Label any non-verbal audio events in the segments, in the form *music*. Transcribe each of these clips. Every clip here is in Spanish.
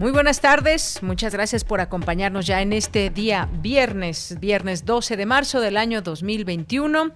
Muy buenas tardes, muchas gracias por acompañarnos ya en este día viernes, viernes 12 de marzo del año 2021.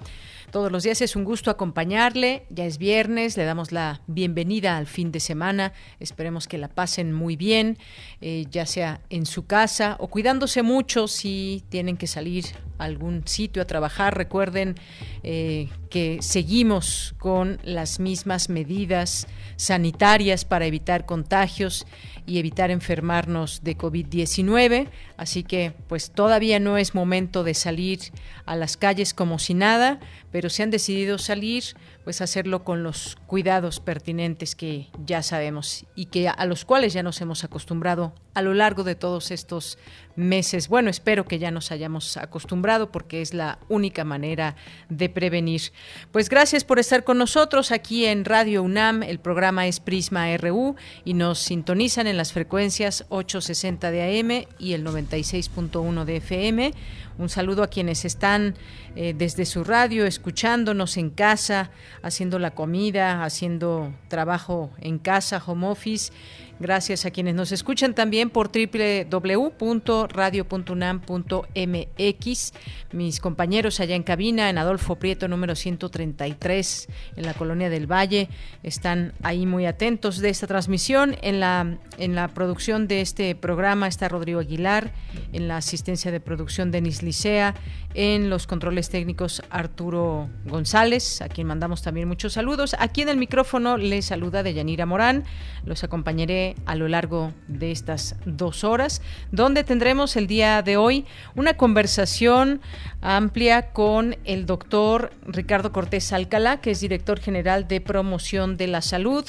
Todos los días es un gusto acompañarle, ya es viernes, le damos la bienvenida al fin de semana, esperemos que la pasen muy bien, eh, ya sea en su casa o cuidándose mucho si tienen que salir a algún sitio a trabajar. Recuerden eh, que seguimos con las mismas medidas sanitarias para evitar contagios y evitar enfermarnos de COVID-19. Así que pues todavía no es momento de salir a las calles como si nada, pero se han decidido salir, pues hacerlo con los cuidados pertinentes que ya sabemos y que a los cuales ya nos hemos acostumbrado a lo largo de todos estos meses. Bueno, espero que ya nos hayamos acostumbrado porque es la única manera de prevenir. Pues gracias por estar con nosotros aquí en Radio UNAM. El programa es Prisma RU y nos sintonizan en las frecuencias 860 de AM y el 96.1 de FM. Un saludo a quienes están eh, desde su radio, escuchándonos en casa, haciendo la comida, haciendo trabajo en casa, home office Gracias a quienes nos escuchan también por www.radio.unam.mx. Mis compañeros allá en cabina, en Adolfo Prieto número 133, en la Colonia del Valle, están ahí muy atentos de esta transmisión. En la, en la producción de este programa está Rodrigo Aguilar, en la asistencia de producción Denis Licea, en los controles técnicos Arturo González, a quien mandamos también muchos saludos. Aquí en el micrófono les saluda Deyanira Morán. Los acompañaré a lo largo de estas dos horas, donde tendremos el día de hoy una conversación amplia con el doctor Ricardo Cortés Alcalá, que es director general de promoción de la salud.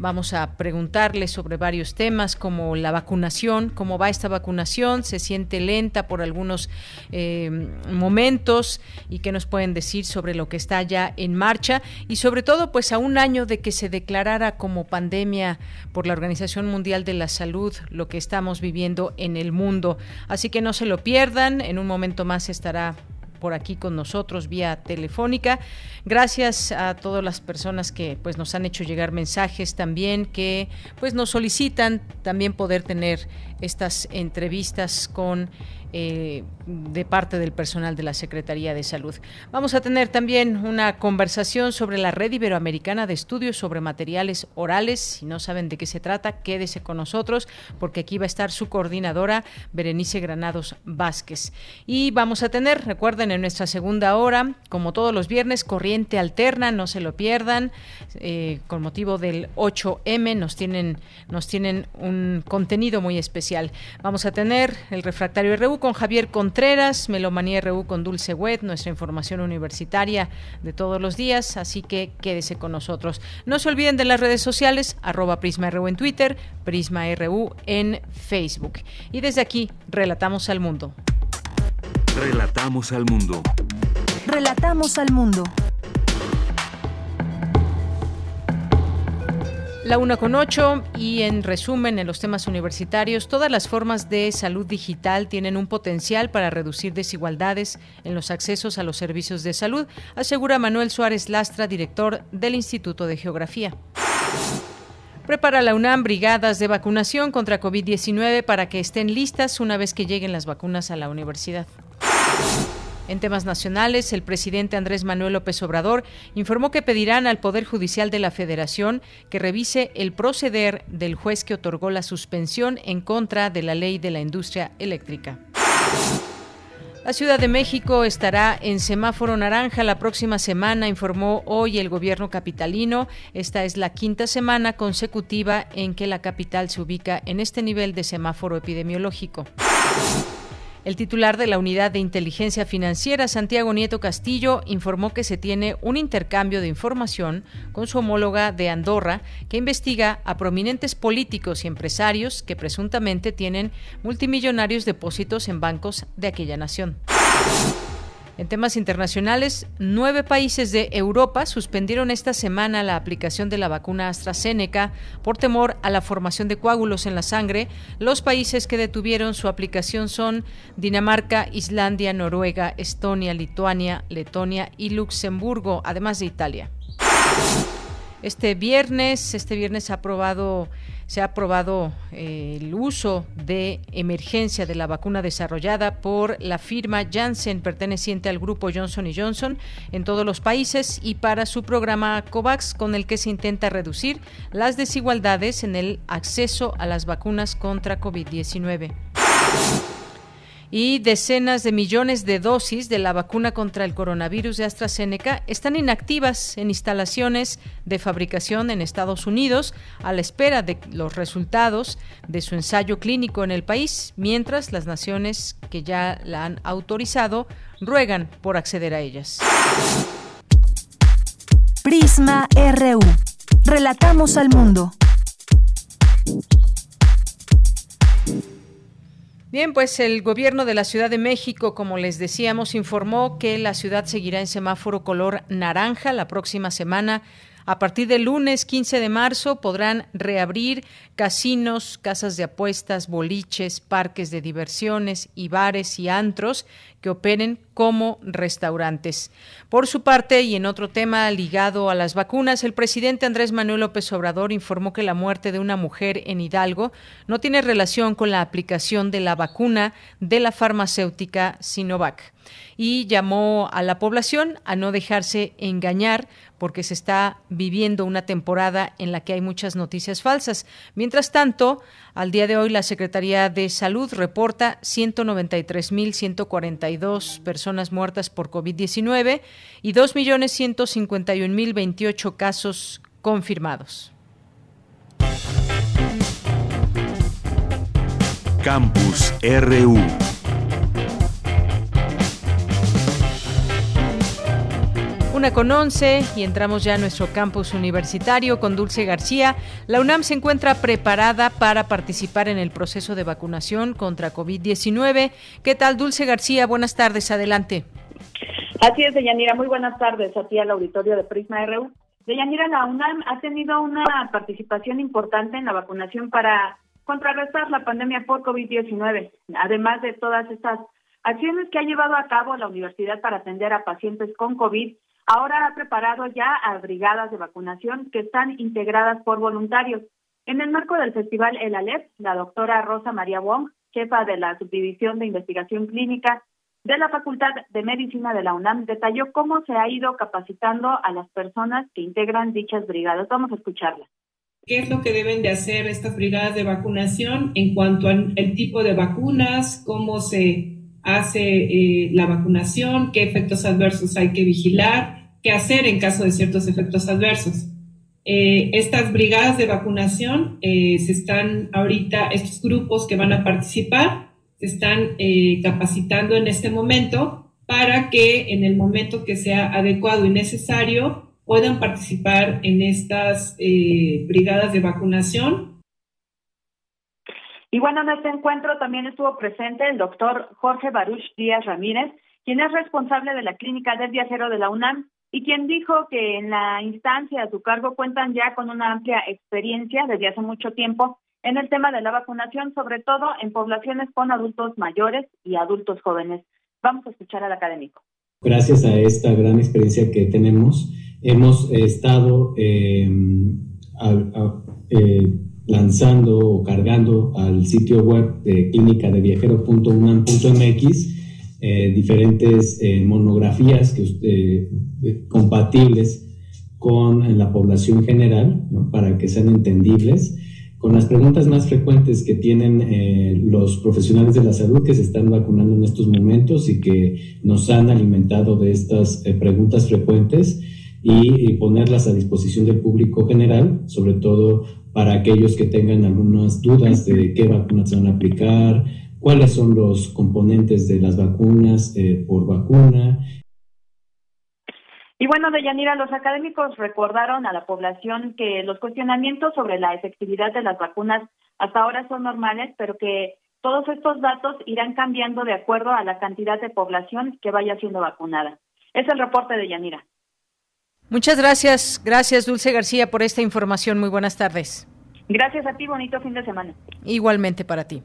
Vamos a preguntarle sobre varios temas como la vacunación, cómo va esta vacunación, se siente lenta por algunos eh, momentos y qué nos pueden decir sobre lo que está ya en marcha y sobre todo pues a un año de que se declarara como pandemia por la Organización Mundial de la Salud lo que estamos viviendo en el mundo. Así que no se lo pierdan, en un momento más estará por aquí con nosotros vía telefónica. Gracias a todas las personas que pues nos han hecho llegar mensajes también que pues nos solicitan también poder tener estas entrevistas con eh, de parte del personal de la Secretaría de Salud. Vamos a tener también una conversación sobre la Red Iberoamericana de Estudios sobre Materiales Orales. Si no saben de qué se trata, quédese con nosotros porque aquí va a estar su coordinadora, Berenice Granados Vázquez. Y vamos a tener, recuerden, en nuestra segunda hora, como todos los viernes, corriente alterna, no se lo pierdan, eh, con motivo del 8M nos tienen, nos tienen un contenido muy especial. Vamos a tener el refractario RU con Javier Contreras, Melomanía RU con Dulce Wet, nuestra información universitaria de todos los días, así que quédese con nosotros. No se olviden de las redes sociales, arroba Prisma RU en Twitter, Prisma RU en Facebook. Y desde aquí, relatamos al mundo. Relatamos al mundo. Relatamos al mundo. La una con ocho y en resumen en los temas universitarios, todas las formas de salud digital tienen un potencial para reducir desigualdades en los accesos a los servicios de salud, asegura Manuel Suárez Lastra, director del Instituto de Geografía. Prepara la UNAM brigadas de vacunación contra COVID-19 para que estén listas una vez que lleguen las vacunas a la universidad. En temas nacionales, el presidente Andrés Manuel López Obrador informó que pedirán al Poder Judicial de la Federación que revise el proceder del juez que otorgó la suspensión en contra de la ley de la industria eléctrica. La Ciudad de México estará en semáforo naranja la próxima semana, informó hoy el gobierno capitalino. Esta es la quinta semana consecutiva en que la capital se ubica en este nivel de semáforo epidemiológico. El titular de la Unidad de Inteligencia Financiera, Santiago Nieto Castillo, informó que se tiene un intercambio de información con su homóloga de Andorra, que investiga a prominentes políticos y empresarios que presuntamente tienen multimillonarios depósitos en bancos de aquella nación. En temas internacionales, nueve países de Europa suspendieron esta semana la aplicación de la vacuna AstraZeneca por temor a la formación de coágulos en la sangre. Los países que detuvieron su aplicación son Dinamarca, Islandia, Noruega, Estonia, Lituania, Letonia y Luxemburgo, además de Italia. Este viernes, este viernes ha aprobado se ha aprobado eh, el uso de emergencia de la vacuna desarrollada por la firma Janssen perteneciente al grupo Johnson Johnson en todos los países y para su programa COVAX con el que se intenta reducir las desigualdades en el acceso a las vacunas contra COVID-19 y decenas de millones de dosis de la vacuna contra el coronavirus de AstraZeneca están inactivas en instalaciones de fabricación en Estados Unidos a la espera de los resultados de su ensayo clínico en el país, mientras las naciones que ya la han autorizado ruegan por acceder a ellas. Prisma RU. Relatamos al mundo. Bien, pues el gobierno de la Ciudad de México, como les decíamos, informó que la ciudad seguirá en semáforo color naranja la próxima semana. A partir del lunes 15 de marzo podrán reabrir casinos, casas de apuestas, boliches, parques de diversiones y bares y antros que operen como restaurantes. Por su parte, y en otro tema ligado a las vacunas, el presidente Andrés Manuel López Obrador informó que la muerte de una mujer en Hidalgo no tiene relación con la aplicación de la vacuna de la farmacéutica Sinovac y llamó a la población a no dejarse engañar porque se está viviendo una temporada en la que hay muchas noticias falsas. Mientras tanto, al día de hoy la Secretaría de Salud reporta 193.142 personas muertas por COVID-19 y 2.151.028 casos confirmados. Campus RU Una con once y entramos ya a nuestro campus universitario con Dulce García. La UNAM se encuentra preparada para participar en el proceso de vacunación contra COVID-19. ¿Qué tal, Dulce García? Buenas tardes, adelante. Así es, Deyanira. Muy buenas tardes a ti al auditorio de Prisma RU. Deyanira, la UNAM ha tenido una participación importante en la vacunación para contrarrestar la pandemia por COVID-19, además de todas estas acciones que ha llevado a cabo la universidad para atender a pacientes con COVID ahora ha preparado ya a brigadas de vacunación que están integradas por voluntarios. En el marco del festival El Alep, la doctora Rosa María Wong, jefa de la Subdivisión de Investigación Clínica de la Facultad de Medicina de la UNAM, detalló cómo se ha ido capacitando a las personas que integran dichas brigadas. Vamos a escucharla. ¿Qué es lo que deben de hacer estas brigadas de vacunación en cuanto al tipo de vacunas, cómo se hace eh, la vacunación, qué efectos adversos hay que vigilar, qué hacer en caso de ciertos efectos adversos. Eh, estas brigadas de vacunación eh, se están ahorita, estos grupos que van a participar, se están capacitando en este momento para que en el momento que sea adecuado y necesario puedan participar en estas brigadas de vacunación. Y bueno, en este encuentro también estuvo presente el doctor Jorge Baruch Díaz Ramírez, quien es responsable de la clínica del viajero de la UNAM y quien dijo que en la instancia a su cargo cuentan ya con una amplia experiencia desde hace mucho tiempo en el tema de la vacunación, sobre todo en poblaciones con adultos mayores y adultos jóvenes. Vamos a escuchar al académico. Gracias a esta gran experiencia que tenemos, hemos estado em, eh, lanzando o cargando al sitio web de clínica de viajero.unam.mx eh, diferentes eh, monografías que eh, compatibles con la población general, para que sean entendibles, con las preguntas más frecuentes que tienen los profesionales de la salud que se están vacunando en estos momentos y que nos han alimentado de estas preguntas frecuentes y, ponerlas a disposición del público general, sobre todo para aquellos que tengan algunas dudas de qué vacunas se van a aplicar, cuáles son los componentes de las vacunas eh, por vacuna. Y bueno, Deyanira, los académicos recordaron a la población que los cuestionamientos sobre la efectividad de las vacunas hasta ahora son normales, pero que todos estos datos irán cambiando de acuerdo a la cantidad de población que vaya siendo vacunada. Es el reporte de Yanira. Muchas gracias, gracias Dulce García por esta información. Muy buenas tardes. Gracias a ti, bonito fin de semana. Igualmente para ti.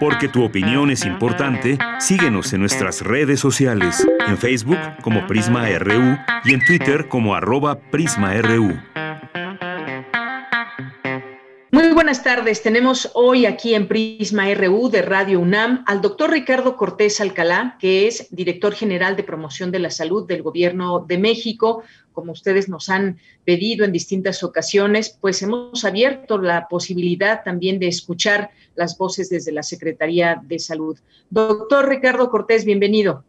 Porque tu opinión es importante, síguenos en nuestras redes sociales, en Facebook como Prisma RU y en Twitter como arroba PrismaRU. Muy buenas tardes. Tenemos hoy aquí en Prisma RU de Radio UNAM al doctor Ricardo Cortés Alcalá, que es director general de promoción de la salud del Gobierno de México. Como ustedes nos han pedido en distintas ocasiones, pues hemos abierto la posibilidad también de escuchar las voces desde la Secretaría de Salud. Doctor Ricardo Cortés, bienvenido.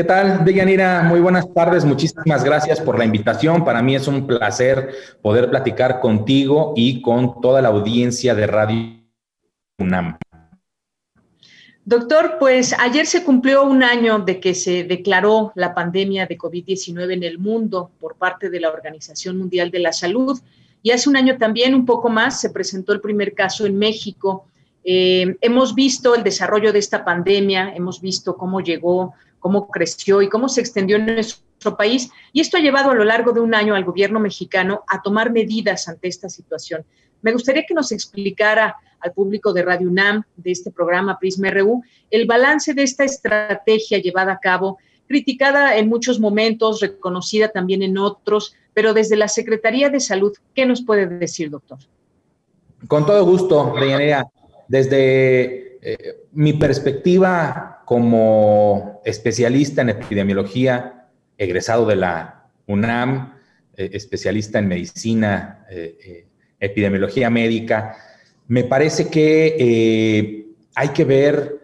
¿Qué tal, Deyanira? Muy buenas tardes. Muchísimas gracias por la invitación. Para mí es un placer poder platicar contigo y con toda la audiencia de Radio UNAM. Doctor, pues ayer se cumplió un año de que se declaró la pandemia de COVID-19 en el mundo por parte de la Organización Mundial de la Salud. Y hace un año también, un poco más, se presentó el primer caso en México. Eh, hemos visto el desarrollo de esta pandemia, hemos visto cómo llegó cómo creció y cómo se extendió en nuestro país. Y esto ha llevado a lo largo de un año al gobierno mexicano a tomar medidas ante esta situación. Me gustaría que nos explicara al público de Radio UNAM, de este programa Prisma RU, el balance de esta estrategia llevada a cabo, criticada en muchos momentos, reconocida también en otros, pero desde la Secretaría de Salud, ¿qué nos puede decir, doctor? Con todo gusto, Deyanira. Desde eh, mi perspectiva como especialista en epidemiología, egresado de la UNAM, eh, especialista en medicina, eh, eh, epidemiología médica, me parece que hay que ver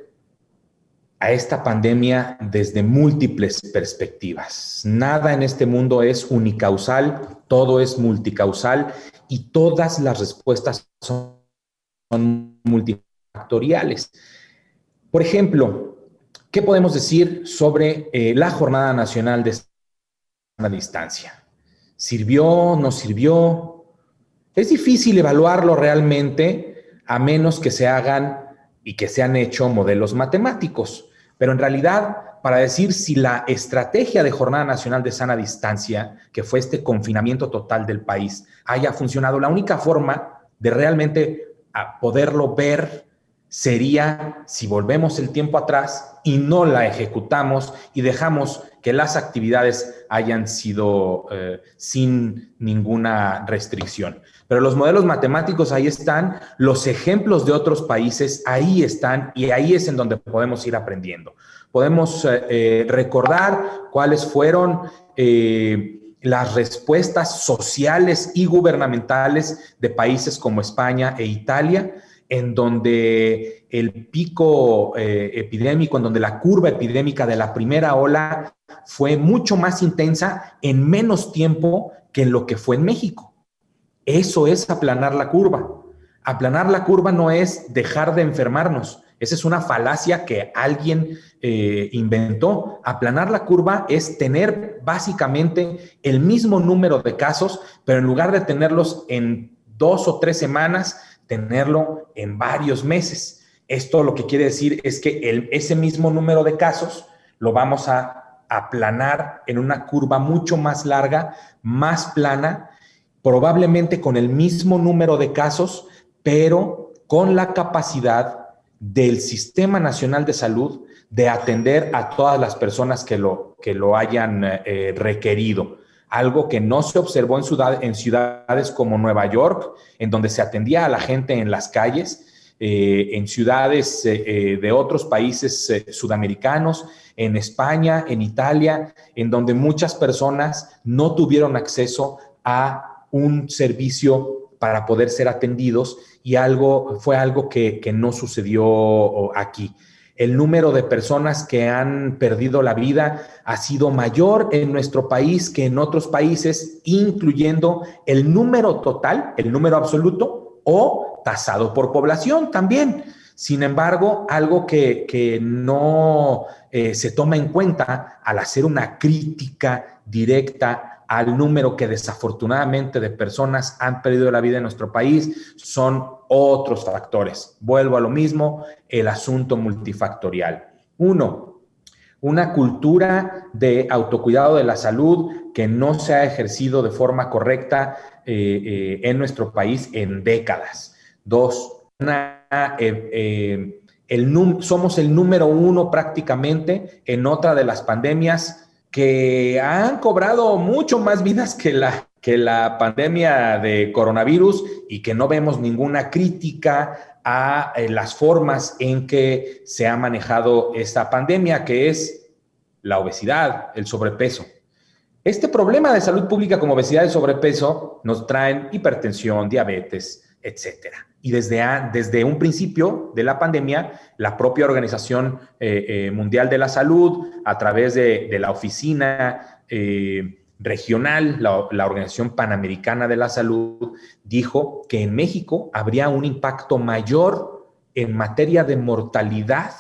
a esta pandemia desde múltiples perspectivas. Nada en este mundo es unicausal, todo es multicausal y todas las respuestas son multifactoriales. Por ejemplo, ¿Qué podemos decir sobre eh, la Jornada Nacional de Sana Distancia? ¿Sirvió? ¿No sirvió? Es difícil evaluarlo realmente a menos que se hagan y que se han hecho modelos matemáticos. Pero en realidad, para decir si la estrategia de Jornada Nacional de Sana Distancia, que fue este confinamiento total del país, haya funcionado, la única forma de realmente poderlo ver sería si volvemos el tiempo atrás y no la ejecutamos y dejamos que las actividades hayan sido eh, sin ninguna restricción. Pero los modelos matemáticos ahí están, los ejemplos de otros países ahí están y ahí es en donde podemos ir aprendiendo. Podemos eh, eh, recordar cuáles fueron las respuestas sociales y gubernamentales de países como España e Italia en donde el pico eh, epidémico, en donde la curva epidémica de la primera ola fue mucho más intensa en menos tiempo que en lo que fue en México. Eso es aplanar la curva. Aplanar la curva no es dejar de enfermarnos. Esa es una falacia que alguien eh, inventó. Aplanar la curva es tener básicamente el mismo número de casos, pero en lugar de tenerlos en dos o tres semanas, tenerlo en varios meses. Esto lo que quiere decir es que ese mismo número de casos lo vamos a aplanar en una curva mucho más larga, más plana, probablemente con el mismo número de casos, pero con la capacidad del Sistema Nacional de Salud de atender a todas las personas que lo, que lo hayan eh, requerido algo que no se observó en, en ciudades como Nueva York, en donde se atendía a la gente en las calles, eh, en ciudades eh, eh, de otros países sudamericanos, en España, en Italia, en donde muchas personas no tuvieron acceso a un servicio para poder ser atendidos y algo fue algo que, que no sucedió aquí el número de personas que han perdido la vida ha sido mayor en nuestro país que en otros países, incluyendo el número total, el número absoluto o tasado por población también. Sin embargo, algo que, no eh, se toma en cuenta al hacer una crítica directa al número que desafortunadamente de personas han perdido la vida en nuestro país son otros factores. Vuelvo a lo mismo, el asunto multifactorial. Uno, una cultura de autocuidado de la salud que no se ha ejercido de forma correcta eh, eh, en nuestro país en décadas. Dos, eh, somos el número uno prácticamente en otra de las pandemias que han cobrado mucho más vidas que la, que la pandemia de coronavirus y que no vemos ninguna crítica a eh, las formas en que se ha manejado esta pandemia, que es la obesidad, el sobrepeso. Este problema de salud pública como obesidad y sobrepeso nos traen hipertensión, diabetes, etcétera. Y desde, desde un principio de la pandemia, la propia Organización eh, eh, Mundial de la Salud, a través de, la oficina eh, regional, la, Organización Panamericana de la Salud, dijo que en México habría un impacto mayor en materia de mortalidad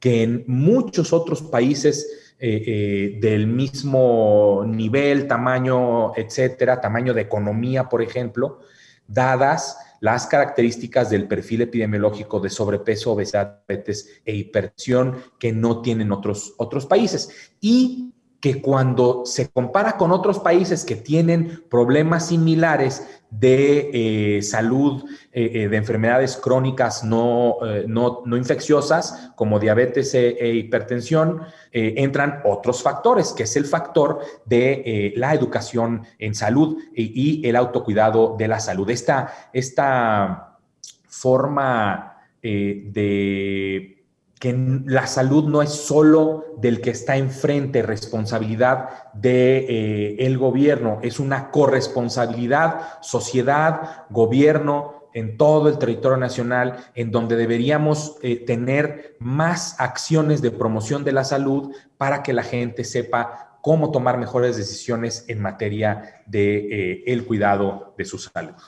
que en muchos otros países del mismo nivel, tamaño, etcétera, tamaño de economía, por ejemplo, dadas las características del perfil epidemiológico de sobrepeso, obesidad, diabetes e hipertensión que no tienen otros, otros países. Y que cuando se compara con otros países que tienen problemas similares de eh, salud, eh, eh, de enfermedades crónicas no, no, infecciosas, como diabetes e, e hipertensión, entran otros factores, que es el factor de la educación en salud y, el autocuidado de la salud. Esta, esta forma de que la salud no es solo del que está enfrente, responsabilidad del de, eh, gobierno, es una corresponsabilidad, sociedad, gobierno en todo el territorio nacional, en donde deberíamos eh, tener más acciones de promoción de la salud para que la gente sepa cómo tomar mejores decisiones en materia de eh, el cuidado de su salud.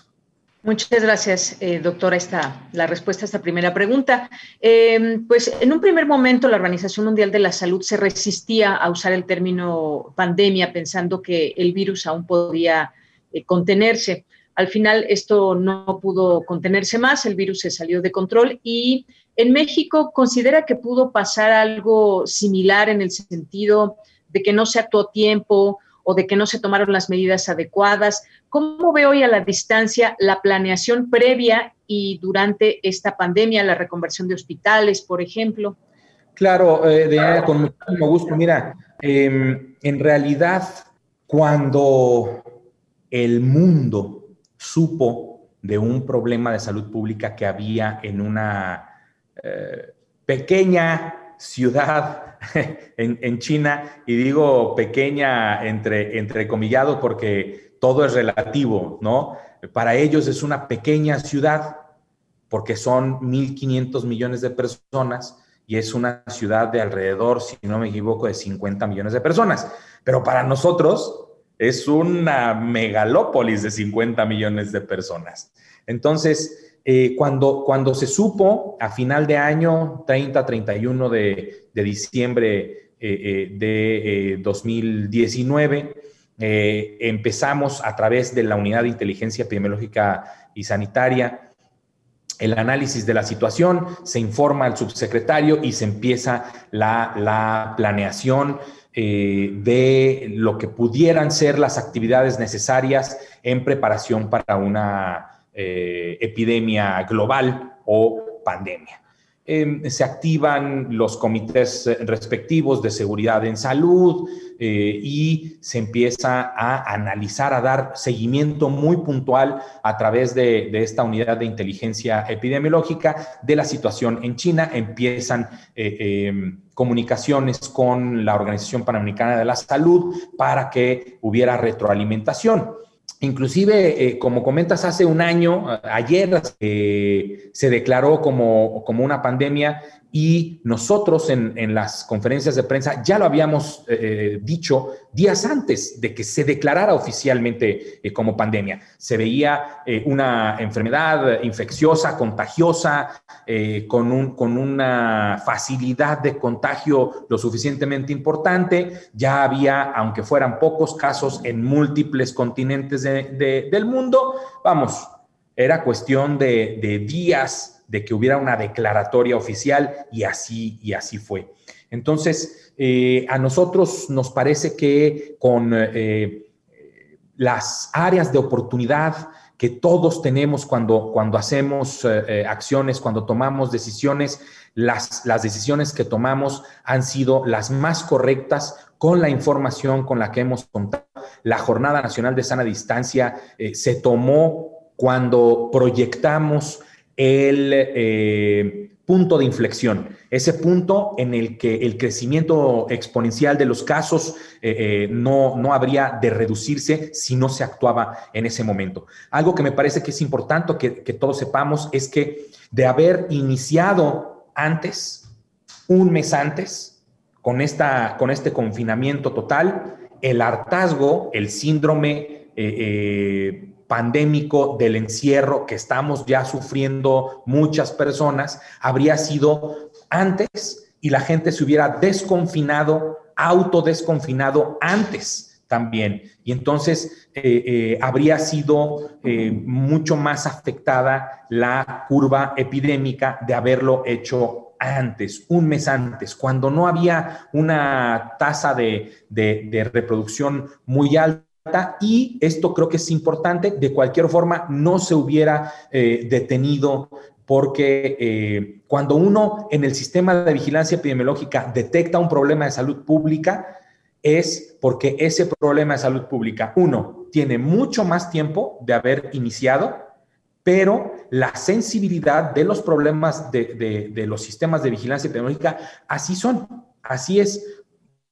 Muchas gracias, eh, doctora, esta, la respuesta a esta primera pregunta. Eh, pues en un primer momento la Organización Mundial de la Salud se resistía a usar el término pandemia pensando que el virus aún podía eh, contenerse. Al final esto no pudo contenerse más, el virus se salió de control y en México considera que pudo pasar algo similar en el sentido de que no se actuó a tiempo o de que no se tomaron las medidas adecuadas. ¿Cómo ve hoy a la distancia la planeación previa y durante esta pandemia, la reconversión de hospitales, por ejemplo? Claro, eh, con muchísimo gusto. Mira, em, en realidad, cuando el mundo supo de un problema de salud pública que había en una eh, pequeña ciudad *laughs* en, China, y digo pequeña entre, entre comillado porque todo es relativo, ¿no? Para ellos es una pequeña ciudad porque son 1.500 millones de personas y es una ciudad de alrededor, si no me equivoco, de 50 millones de personas. Pero para nosotros es una megalópolis de 50 millones de personas. Entonces, eh, cuando, cuando se supo a final de año, 30, 31 de, diciembre eh, eh, de 2019, empezamos a través de la Unidad de Inteligencia Epidemiológica y Sanitaria el análisis de la situación, se informa al subsecretario y se empieza la, la planeación de lo que pudieran ser las actividades necesarias en preparación para una eh, epidemia global o pandemia. Em, se activan los comités respectivos de seguridad en salud eh, y se empieza a analizar, a dar seguimiento muy puntual a través de, esta unidad de inteligencia epidemiológica de la situación en China. Empiezan eh, em, comunicaciones con la Organización Panamericana de la Salud para que hubiera retroalimentación. Inclusive, eh, como comentas, hace un año, ayer, eh, se declaró como, como una pandemia y nosotros en, las conferencias de prensa ya lo habíamos eh, eh, dicho días antes de que se declarara oficialmente eh, como pandemia. Se veía una enfermedad infecciosa, contagiosa, con, un, con una facilidad de contagio lo suficientemente importante. Ya había, aunque fueran pocos casos, en múltiples continentes del mundo. Vamos, era cuestión de, de días de que hubiera una declaratoria oficial y así, y así fue. Entonces, eh, a nosotros nos parece que con eh, las áreas de oportunidad que todos tenemos cuando, cuando hacemos eh, acciones, cuando tomamos decisiones, las, las decisiones que tomamos han sido las más correctas con la información con la que hemos contado. La Jornada Nacional de Sana Distancia se tomó cuando proyectamos el eh, punto de inflexión, ese punto en el que el crecimiento exponencial de los casos eh, eh, no, no habría de reducirse si no se actuaba en ese momento. Algo que me parece que es importante que, que todos sepamos es que de haber iniciado antes, un mes antes, con, esta, con este confinamiento total, el hartazgo, el síndrome pandémico del encierro que estamos ya sufriendo muchas personas habría sido antes y la gente se hubiera desconfinado, autodesconfinado antes también. Y entonces eh, eh, habría sido eh, mucho más afectada la curva epidémica de haberlo hecho antes, un mes antes, cuando no había una tasa de, de reproducción muy alta y esto creo que es importante, de cualquier forma no se hubiera eh, detenido porque eh, cuando uno en el sistema de vigilancia epidemiológica detecta un problema de salud pública, es porque ese problema de salud pública, uno, tiene mucho más tiempo de haber iniciado, pero la sensibilidad de los problemas de, de los sistemas de vigilancia epidemiológica, así son, así es.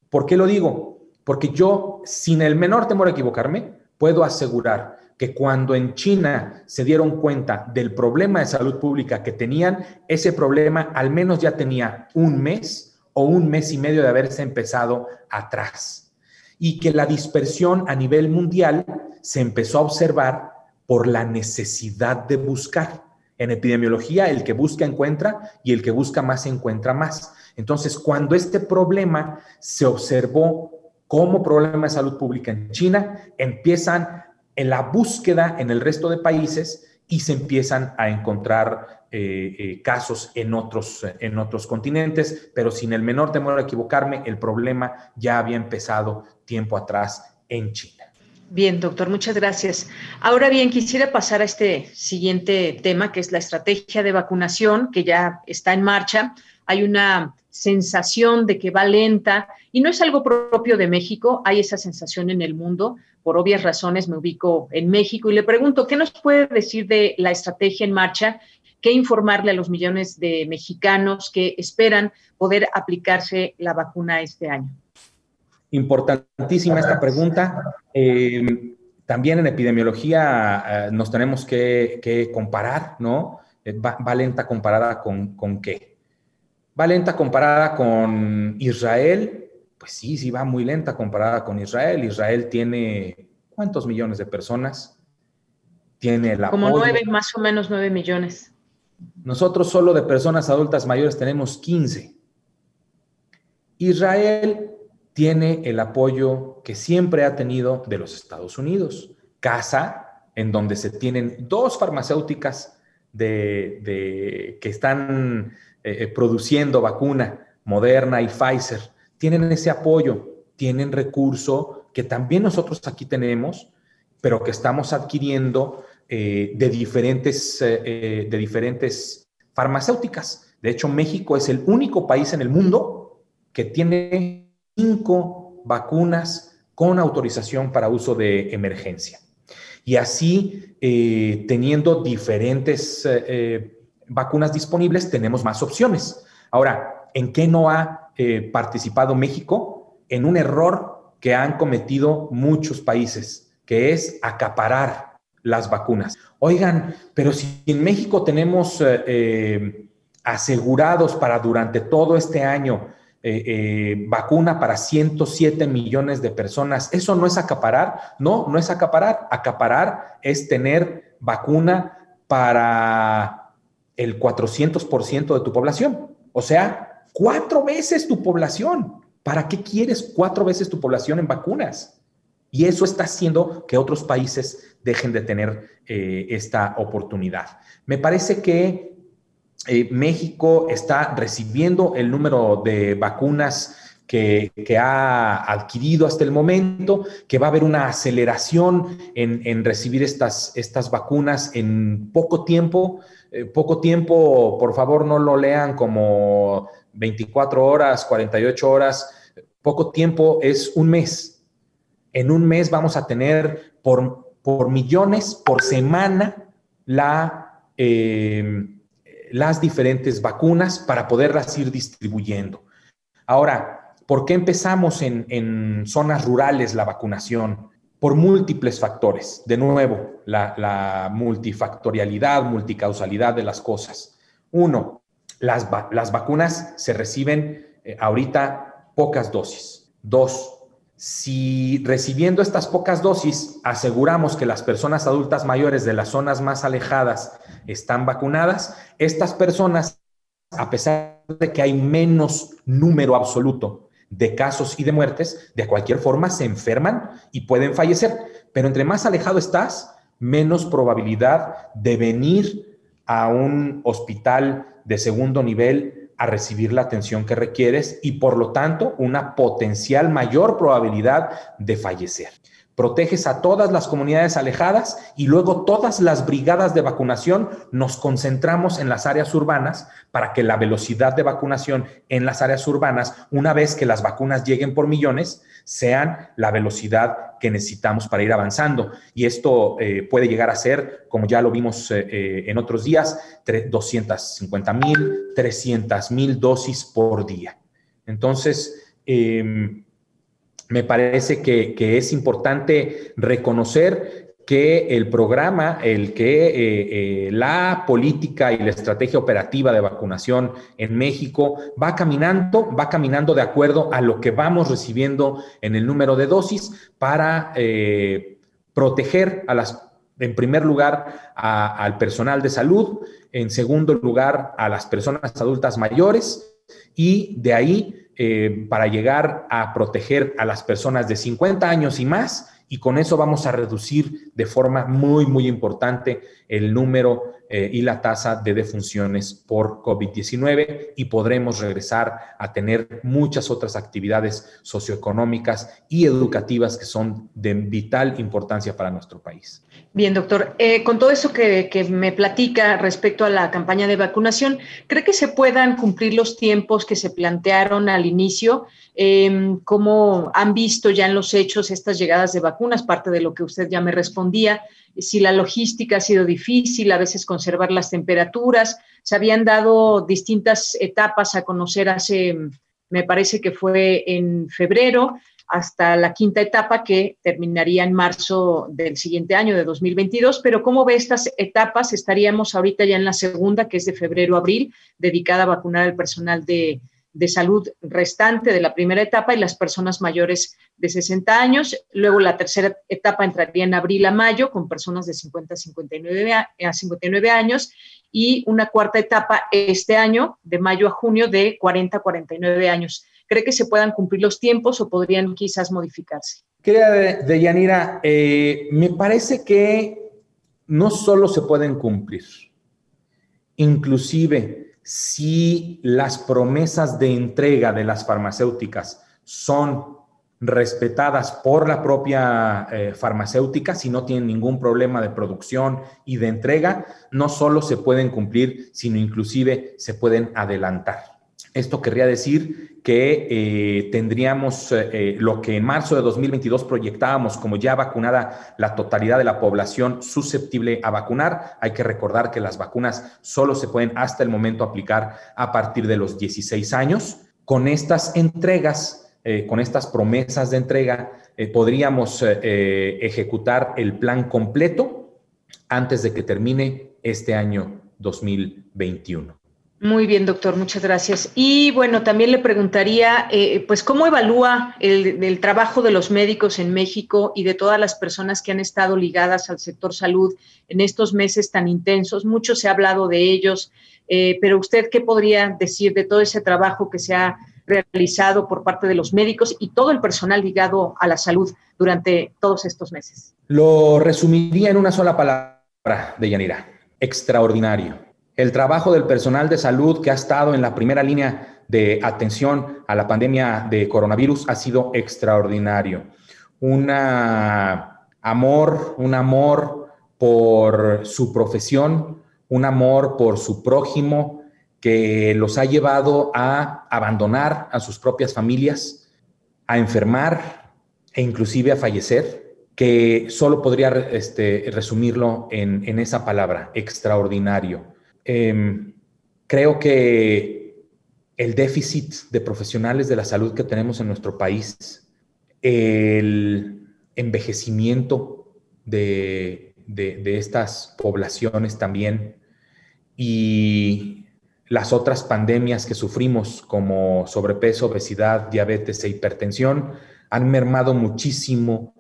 ¿Por qué lo digo? Porque yo, sin el menor temor a equivocarme, puedo asegurar que cuando en China se dieron cuenta del problema de salud pública que tenían, ese problema al menos ya tenía un mes o un mes y medio de haberse empezado atrás. Y que la dispersión a nivel mundial se empezó a observar por la necesidad de buscar. En epidemiología, el que busca encuentra y el que busca más encuentra más. Entonces, cuando este problema se observó como problema de salud pública en China, empiezan en la búsqueda en el resto de países y se empiezan a encontrar eh, eh, casos en otros, en otros continentes, pero sin el menor temor a equivocarme, el problema ya había empezado tiempo atrás en China. Bien, doctor, muchas gracias. Ahora bien, quisiera pasar a este siguiente tema, que es la estrategia de vacunación, que ya está en marcha. Hay una sensación de que va lenta y no es algo propio de México, hay esa sensación en el mundo. Por obvias razones me ubico en México y le pregunto, ¿qué nos puede decir de la estrategia en marcha? ¿Qué informarle a los millones de mexicanos que esperan poder aplicarse la vacuna este año? Importantísima esta pregunta. Eh, también en epidemiología eh, nos tenemos que, comparar, ¿no? Eh, va, lenta comparada con, con qué? ¿Va lenta comparada con Israel? Pues sí, sí va muy lenta comparada con Israel. Israel tiene ¿cuántos millones de personas? Tiene la Como nueve, más o menos nueve millones. Nosotros solo de personas adultas mayores tenemos 15. Israel tiene el apoyo que siempre ha tenido de los Estados Unidos. Casa en donde se tienen dos farmacéuticas de, que están eh, eh, produciendo vacuna, Moderna y Pfizer, tienen ese apoyo, tienen recurso que también nosotros aquí tenemos, pero que estamos adquiriendo eh, de, diferentes, de diferentes farmacéuticas. De hecho, México es el único país en el mundo que tiene cinco vacunas con autorización para uso de emergencia. Y así, teniendo diferentes vacunas disponibles, tenemos más opciones. Ahora, ¿en qué no ha eh, participado México? En un error que han cometido muchos países, que es acaparar las vacunas. Oigan, pero si en México tenemos eh, asegurados para durante todo este año eh, eh, vacuna para 107 millones de personas. ¿Eso no es acaparar? No, no es acaparar. Acaparar es tener vacuna para el 400% de tu población. O sea, cuatro veces tu población. ¿Para qué quieres cuatro veces tu población en vacunas? Y eso está haciendo que otros países dejen de tener eh, esta oportunidad. Me parece que eh, México está recibiendo el número de vacunas que, ha adquirido hasta el momento, que va a haber una aceleración en, recibir estas, estas, vacunas en poco tiempo. Eh, poco tiempo, por favor, no lo lean como 24 horas, 48 horas. Poco tiempo es un mes. En un mes vamos a tener por, por millones, por semana, la... Eh, las diferentes vacunas para poderlas ir distribuyendo. Ahora, ¿por qué empezamos en, zonas rurales la vacunación? Por múltiples factores. De nuevo, la, multifactorialidad, multicausalidad de las cosas. Uno, las, vacunas se reciben eh, ahorita pocas dosis. Dos, si recibiendo estas pocas dosis aseguramos que las personas adultas mayores de las zonas más alejadas están vacunadas, estas personas, a pesar de que hay menos número absoluto de casos y de muertes, de cualquier forma se enferman y pueden fallecer. Pero entre más alejado estás, menos probabilidad de venir a un hospital de segundo nivel a recibir la atención que requieres y por lo tanto una potencial mayor probabilidad de fallecer. Proteges a todas las comunidades alejadas y luego todas las brigadas de vacunación nos concentramos en las áreas urbanas para que la velocidad de vacunación en las áreas urbanas, una vez que las vacunas lleguen por millones, sean la velocidad que necesitamos para ir avanzando. Y esto eh, puede llegar a ser, como ya lo vimos eh, eh, en otros días, 250 mil, 300 mil dosis por día. Entonces, em, me parece que, es importante reconocer que el programa, el que eh, eh, la política y la estrategia operativa de vacunación en México va caminando, va caminando de acuerdo a lo que vamos recibiendo en el número de dosis para eh, proteger a las, en primer lugar, al personal de salud, en segundo lugar, a las personas adultas mayores y de ahí para llegar a proteger a las personas de 50 años y más y con eso vamos a reducir de forma muy, muy importante el número eh, y la tasa de defunciones por COVID-19 y podremos regresar a tener muchas otras actividades socioeconómicas y educativas que son de vital importancia para nuestro país. Bien, doctor. Eh, con todo eso que, me platica respecto a la campaña de vacunación, ¿cree que se puedan cumplir los tiempos que se plantearon al inicio? eh, cómo han visto ya en los hechos estas llegadas de vacunas, parte de lo que usted ya me respondía, si la logística ha sido difícil, a veces conservar las temperaturas, se habían dado distintas etapas a conocer hace, me parece que fue en febrero, hasta la quinta etapa que terminaría en marzo del siguiente año, de 2022. Pero ¿cómo ve estas etapas? Estaríamos ahorita ya en la segunda, que es de febrero-abril, dedicada a vacunar al personal de, de salud restante de la primera etapa y las personas mayores de 60 años. Luego la tercera etapa entraría en abril a mayo con personas de 50 a 59, a 59 años y una cuarta etapa este año de mayo a junio de 40 a 49 años. ¿Cree que se puedan cumplir los tiempos o podrían quizás modificarse? Querida de Yanira, eh, me parece que no solo se pueden cumplir, inclusive si las promesas de entrega de las farmacéuticas son respetadas por la propia eh, farmacéutica, si no tienen ningún problema de producción y de entrega, no solo se pueden cumplir, sino inclusive se pueden adelantar. Esto querría decir que eh, tendríamos eh, eh, lo que en marzo de 2022 proyectábamos como ya vacunada la totalidad de la población susceptible a vacunar. Hay que recordar que las vacunas solo se pueden hasta el momento aplicar a partir de los 16 años. Con estas entregas, con estas promesas de entrega, podríamos ejecutar el plan completo antes de que termine este año 2021. Muy bien, doctor, muchas gracias. Y bueno, también le preguntaría, eh, pues, ¿cómo evalúa el, trabajo de los médicos en México y de todas las personas que han estado ligadas al sector salud en estos meses tan intensos? Mucho se ha hablado de ellos, eh, pero usted, ¿qué podría decir de todo ese trabajo que se ha realizado por parte de los médicos y todo el personal ligado a la salud durante todos estos meses? Lo resumiría en una sola palabra, Deyanira, extraordinario el trabajo del personal de salud que ha estado en la primera línea de atención a la pandemia de coronavirus ha sido extraordinario. Un amor, un amor por su profesión, un amor por su prójimo que los ha llevado a abandonar a sus propias familias, a enfermar e inclusive a fallecer, que solo podría este, resumirlo en, en esa palabra, extraordinario. Em, creo que el déficit de profesionales de la salud que tenemos en nuestro país, el envejecimiento de, estas poblaciones también y las otras pandemias que sufrimos como sobrepeso, obesidad, diabetes e hipertensión han mermado muchísimo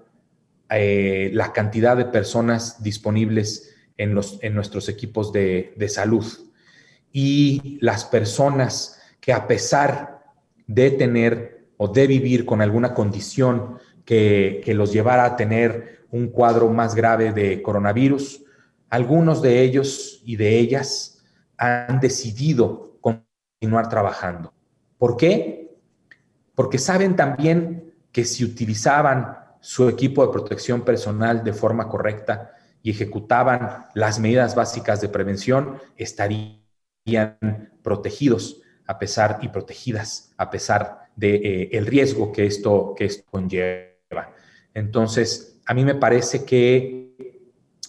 eh, la cantidad de personas disponibles en, los, en nuestros equipos de, salud. Y las personas que a pesar de tener o de vivir con alguna condición que, los llevara a tener un cuadro más grave de coronavirus, algunos de ellos y de ellas han decidido continuar trabajando. ¿Por qué? Porque saben también que si utilizaban su equipo de protección personal de forma correcta, y ejecutaban las medidas básicas de prevención, estarían protegidos a pesar y protegidas a pesar de eh, el riesgo que esto, que esto conlleva. Entonces, a mí me parece que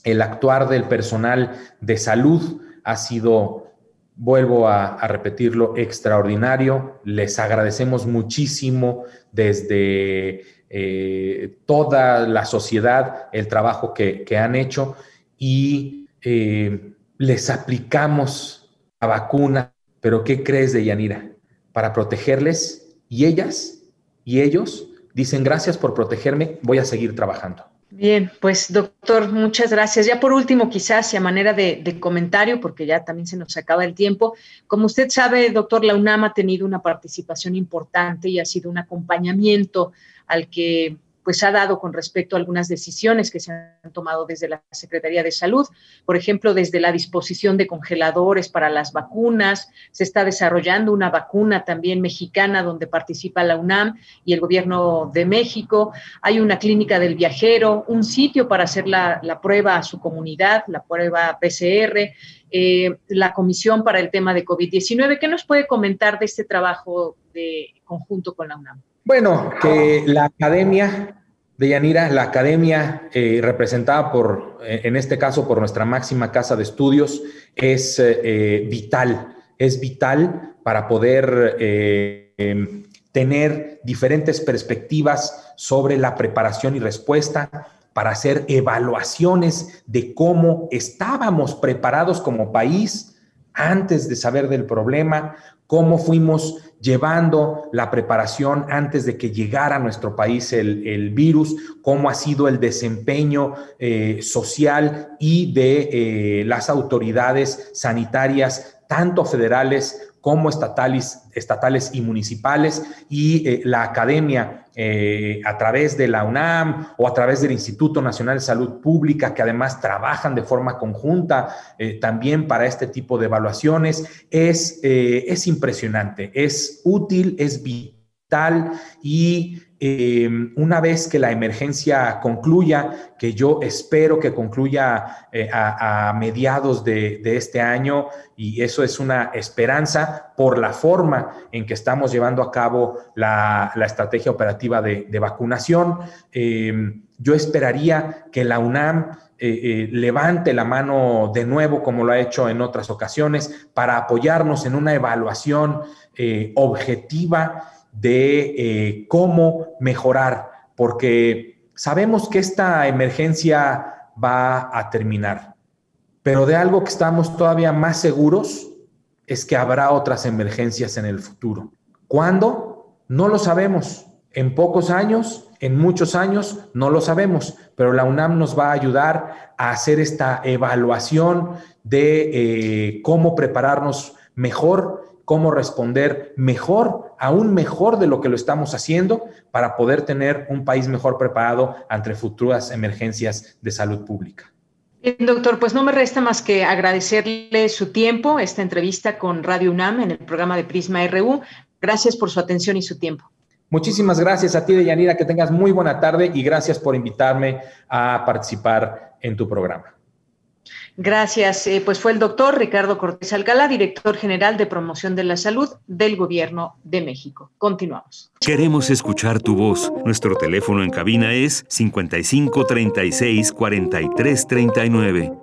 el actuar del personal de salud ha sido, vuelvo a, a repetirlo, extraordinario. Les agradecemos muchísimo desde eh, toda la sociedad el trabajo que, han hecho y eh, les aplicamos la vacuna. Pero ¿qué crees de Yanira? Para protegerles y ellas y ellos dicen gracias por protegerme, voy a seguir trabajando. Bien, pues doctor, muchas gracias. Ya por último, quizás a manera de, de, comentario, porque ya también se nos acaba el tiempo, como usted sabe, doctor, la UNAM ha tenido una participación importante y ha sido un acompañamiento al que pues ha dado con respecto a algunas decisiones que se han tomado desde la Secretaría de Salud, por ejemplo, desde la disposición de congeladores para las vacunas, se está desarrollando una vacuna también mexicana donde participa la UNAM y el gobierno de México, hay una clínica del viajero, un sitio para hacer la, prueba a su comunidad, la prueba PCR, eh, la comisión para el tema de COVID-19. ¿Qué nos puede comentar de este trabajo de conjunto con la UNAM? Bueno, que la academia de Yanira, la academia eh, representada por, eh, en este caso, por nuestra máxima casa de estudios, es eh, vital, es vital para poder em, tener diferentes perspectivas sobre la preparación y respuesta, para hacer evaluaciones de cómo estábamos preparados como país antes de saber del problema, cómo fuimos llevando la preparación antes de que llegara a nuestro país el, virus, cómo ha sido el desempeño eh, social y de eh, las autoridades sanitarias, tanto federales como estatales, estatales y municipales, y eh, la academia eh, a través de la UNAM o a través del Instituto Nacional de Salud Pública, que además trabajan de forma conjunta eh, también para este tipo de evaluaciones, es, es impresionante, es útil, es vital y Em, una vez que la emergencia concluya, que yo espero que concluya eh, a, mediados de, este año, y eso es una esperanza por la forma en que estamos llevando a cabo la, estrategia operativa de, vacunación, em, yo esperaría que la UNAM eh, eh, levante la mano de nuevo, como lo ha hecho en otras ocasiones, para apoyarnos en una evaluación objetiva de eh, cómo mejorar, porque sabemos que esta emergencia va a terminar, pero de algo que estamos todavía más seguros es que habrá otras emergencias en el futuro. ¿Cuándo? No lo sabemos. En pocos años, en muchos años, no lo sabemos, pero la UNAM nos va a ayudar a hacer esta evaluación de eh, cómo prepararnos mejor, cómo responder mejor, aún mejor de lo que lo estamos haciendo, para poder tener un país mejor preparado ante futuras emergencias de salud pública. Bien, doctor, pues no me resta más que agradecerle su tiempo, esta entrevista con Radio UNAM en el programa de Prisma RU. Gracias por su atención y su tiempo. Muchísimas gracias a ti, Deyanira, que tengas muy buena tarde y gracias por invitarme a participar en tu programa. Gracias. Eh, pues fue el doctor Ricardo Cortés Alcalá, director general de promoción de la salud del Gobierno de México. Continuamos. Queremos escuchar tu voz. Nuestro teléfono en cabina es 55 36 43 39.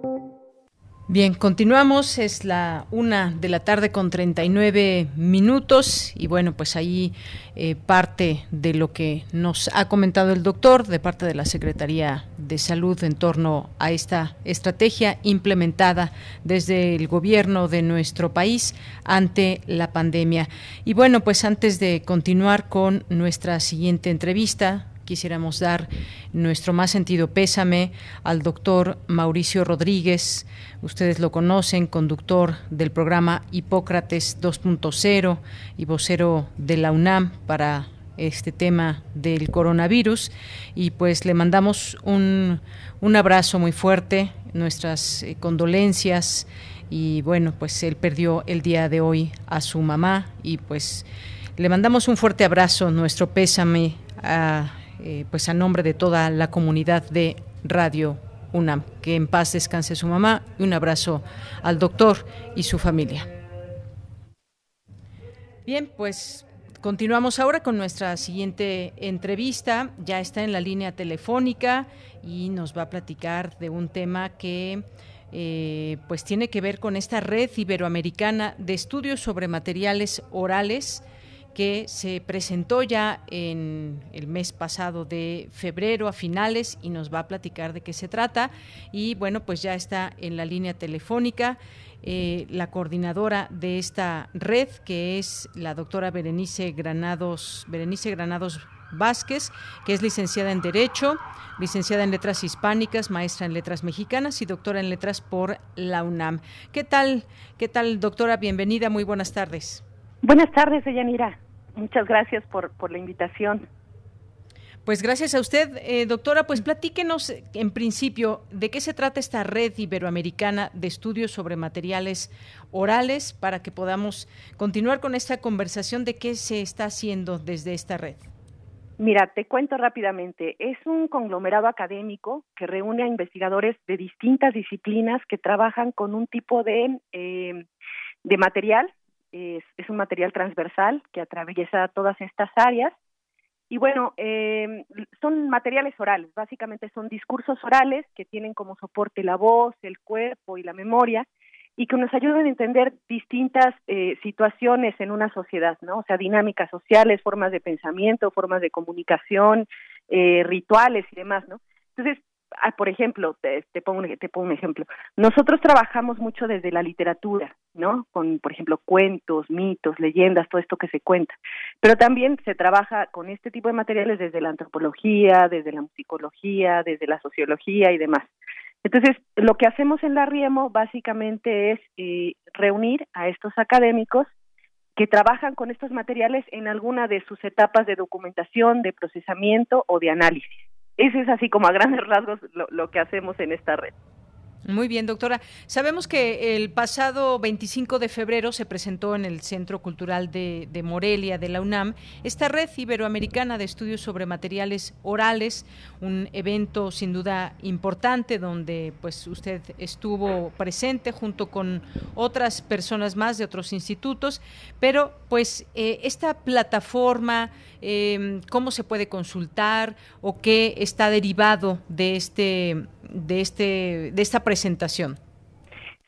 Bien, continuamos. Es la una de la tarde con 39 minutos y bueno, pues ahí eh, parte de lo que nos ha comentado el doctor de parte de la Secretaría de Salud en torno a esta estrategia implementada desde el gobierno de nuestro país ante la pandemia. Y bueno, pues antes de continuar con nuestra siguiente entrevista, quisiéramos dar nuestro más sentido pésame al doctor Mauricio Rodríguez. Ustedes lo conocen, conductor del programa Hipócrates 2.0 y vocero de la UNAM para este tema del coronavirus. Y pues le mandamos un, un abrazo muy fuerte, nuestras eh, condolencias. Y bueno, pues él perdió el día de hoy a su mamá y pues le mandamos un fuerte abrazo, nuestro pésame a eh, pues a nombre de toda la comunidad de Radio UNAM. Que en paz descanse su mamá y un abrazo al doctor y su familia. Bien, pues continuamos ahora con nuestra siguiente entrevista. Ya está en la línea telefónica y nos va a platicar de un tema que eh, pues tiene que ver con esta red iberoamericana de estudios sobre materiales orales que se presentó ya en el mes pasado de febrero a finales y nos va a platicar de qué se trata. Y bueno, pues ya está en la línea telefónica eh, la coordinadora de esta red, que es la doctora Berenice Granados, Berenice Granados Vázquez, que es licenciada en Derecho, licenciada en Letras Hispánicas, maestra en Letras Mexicanas y doctora en Letras por la UNAM. ¿Qué tal, qué tal, doctora? Bienvenida, muy buenas tardes. Buenas tardes, Deyanira. Muchas gracias por, por la invitación. Pues gracias a usted, eh, doctora. Pues platíquenos en principio de qué se trata esta red iberoamericana de estudios sobre materiales orales para que podamos continuar con esta conversación de qué se está haciendo desde esta red. Mira, te cuento rápidamente. Es un conglomerado académico que reúne a investigadores de distintas disciplinas que trabajan con un tipo de, eh, de material es, un material transversal que atraviesa todas estas áreas. Y bueno, eh, son materiales orales, básicamente son discursos orales que tienen como soporte la voz, el cuerpo y la memoria y que nos ayudan a entender distintas eh, situaciones en una sociedad, ¿no? O sea, dinámicas sociales, formas de pensamiento, formas de comunicación, eh, rituales y demás, ¿no? Entonces, Ah, por ejemplo, te, pongo, te pongo un ejemplo. Nosotros trabajamos mucho desde la literatura, ¿no? Con, por ejemplo, cuentos, mitos, leyendas, todo esto que se cuenta. Pero también se trabaja con este tipo de materiales desde la antropología, desde la musicología, desde la sociología y demás. Entonces, lo que hacemos en la Riemo básicamente es eh, reunir a estos académicos que trabajan con estos materiales en alguna de sus etapas de documentación, de procesamiento o de análisis. Ese es así como a grandes *laughs* rasgos lo, lo que hacemos en esta red. Muy bien, doctora. Sabemos que el pasado 25 de febrero se presentó en el Centro Cultural de, Morelia de la UNAM esta red iberoamericana de estudios sobre materiales orales, un evento sin duda importante donde pues usted estuvo presente junto con otras personas más de otros institutos, pero pues eh, esta plataforma, em, cómo se puede consultar o qué está derivado de este de este de esta presentación.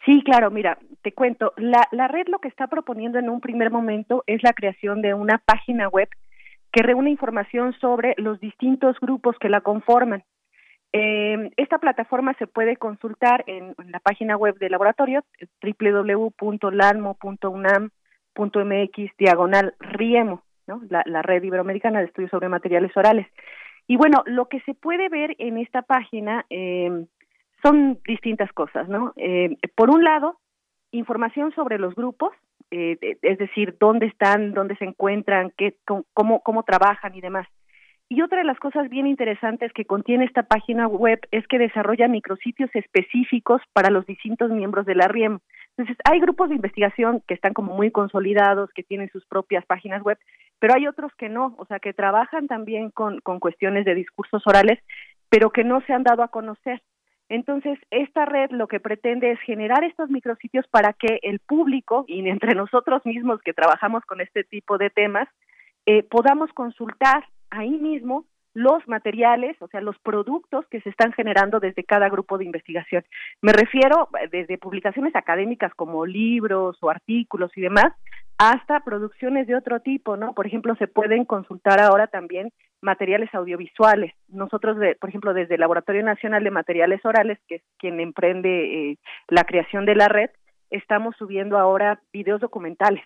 Sí, claro, mira, te cuento, la, la red lo que está proponiendo en un primer momento es la creación de una página web que reúne información sobre los distintos grupos que la conforman. Eh, esta plataforma se puede consultar en, la página web del laboratorio www.lalmo.unam.mx diagonal RIEMO, ¿no? la, la Red Iberoamericana de Estudios sobre Materiales Orales. Y bueno, lo que se puede ver en esta página eh, son distintas cosas, ¿no? Eh, por un lado, información sobre los grupos, eh, es decir, dónde están, dónde se encuentran, qué, cómo, cómo trabajan y demás. Y otra de las cosas bien interesantes que contiene esta página web es que desarrolla micrositios específicos para los distintos miembros de la RIEM. Entonces, hay grupos de investigación que están como muy consolidados, que tienen sus propias páginas web, pero hay otros que no, o sea, que trabajan también con, con cuestiones de discursos orales, pero que no se han dado a conocer. Entonces, esta red lo que pretende es generar estos micrositios para que el público y entre nosotros mismos que trabajamos con este tipo de temas, eh, podamos consultar ahí mismo los materiales, o sea, los productos que se están generando desde cada grupo de investigación. Me refiero eh, desde publicaciones académicas como libros o artículos y demás, hasta producciones de otro tipo, ¿no? Por ejemplo, se pueden consultar ahora también materiales audiovisuales. Nosotros, por ejemplo, desde el Laboratorio Nacional de Materiales Orales, que es quien emprende eh, la creación de la red, estamos subiendo ahora videos documentales.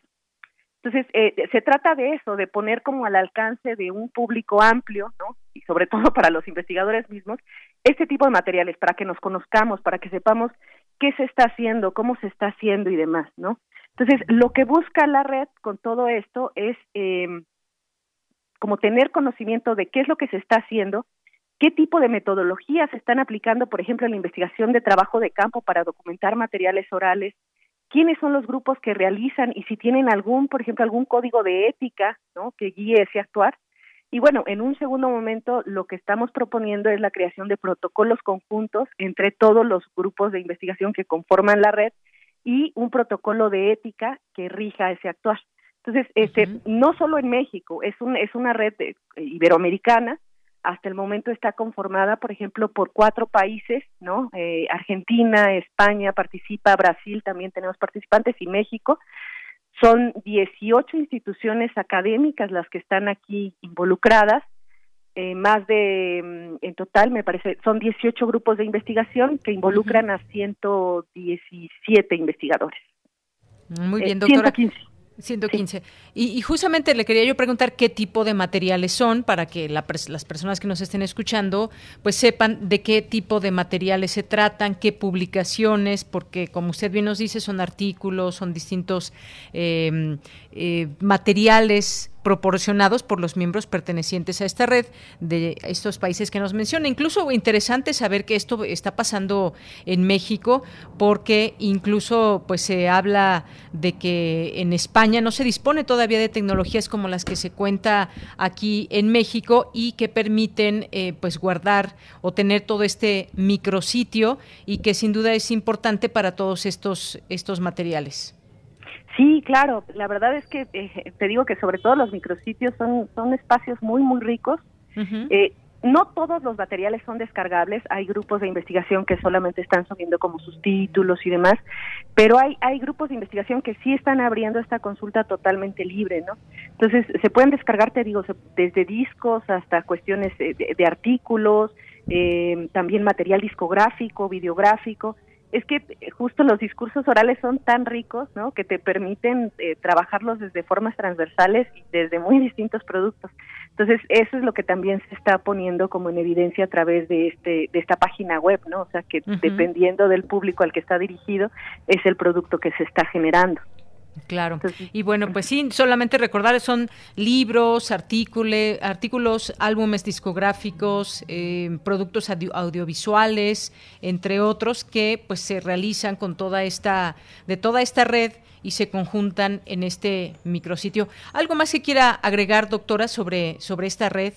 Entonces, eh, se trata de eso, de poner como al alcance de un público amplio, ¿no? Y sobre *laughs* todo para los investigadores mismos, este tipo de materiales, para que nos conozcamos, para que sepamos qué se está haciendo, cómo se está haciendo y demás, ¿no? Entonces, lo que busca la red con todo esto es eh, como tener conocimiento de qué es lo que se está haciendo, qué tipo de metodologías se están aplicando, por ejemplo, en la investigación de trabajo de campo para documentar materiales orales, quiénes son los grupos que realizan y si tienen algún, por ejemplo, algún código de ética, ¿no? que guíe ese actuar. Y bueno, en un segundo momento lo que estamos proponiendo es la creación de protocolos conjuntos entre todos los grupos de investigación que conforman la red y un protocolo de ética que rija ese actuar. Entonces, este, no solo en México, es, un, es una red eh, iberoamericana, hasta el momento está conformada, por ejemplo, por cuatro países, ¿no? Eh, Argentina, España participa, Brasil también tenemos participantes y México. Son 18 instituciones académicas las que están aquí involucradas, eh, más de, mm, en total, me parece, son 18 grupos de investigación que involucran a 117 investigadores. Muy bien, doctora. 115. Y, justamente le quería yo preguntar qué tipo de materiales son para que las personas que nos estén escuchando pues sepan de qué tipo de materiales se tratan, qué publicaciones, porque como usted bien nos dice son artículos, son distintos eh, eh, materiales proporcionados por los miembros pertenecientes a esta red de estos países que nos menciona. Incluso interesante saber que esto está pasando en México porque incluso pues se habla de que en España no se dispone todavía de tecnologías como las que se cuenta aquí en México y que permiten eh, pues guardar o tener todo este micrositio y que sin duda es importante para todos estos estos materiales. Sí, claro. La verdad es que eh, te digo que sobre todo los micrositios son, son espacios muy, muy ricos. eh, no todos los materiales son descargables, hay grupos de investigación que solamente están subiendo como sus títulos y demás, pero hay, hay grupos de investigación que sí están abriendo esta consulta totalmente libre, ¿no? Entonces, se pueden descargar, te digo, desde discos hasta cuestiones de, de artículos, eh, también material discográfico, videográfico, es que eh, justo los discursos orales son tan ricos, ¿no? Que te permiten eh, trabajarlos desde formas transversales y desde muy distintos productos. Entonces, eso es lo que también se está poniendo como en evidencia a través de este de esta página web, ¿no? O sea, que dependiendo del público al que está dirigido es el producto que se está generando. Claro. Y bueno, pues sí, solamente recordar, son libros, artículos, artículos álbumes discográficos, eh, productos audiovisuales, entre otros, que pues se realizan con toda esta, de toda esta red y se conjuntan en este micrositio. ¿Algo más que quiera agregar, doctora, sobre, sobre esta red?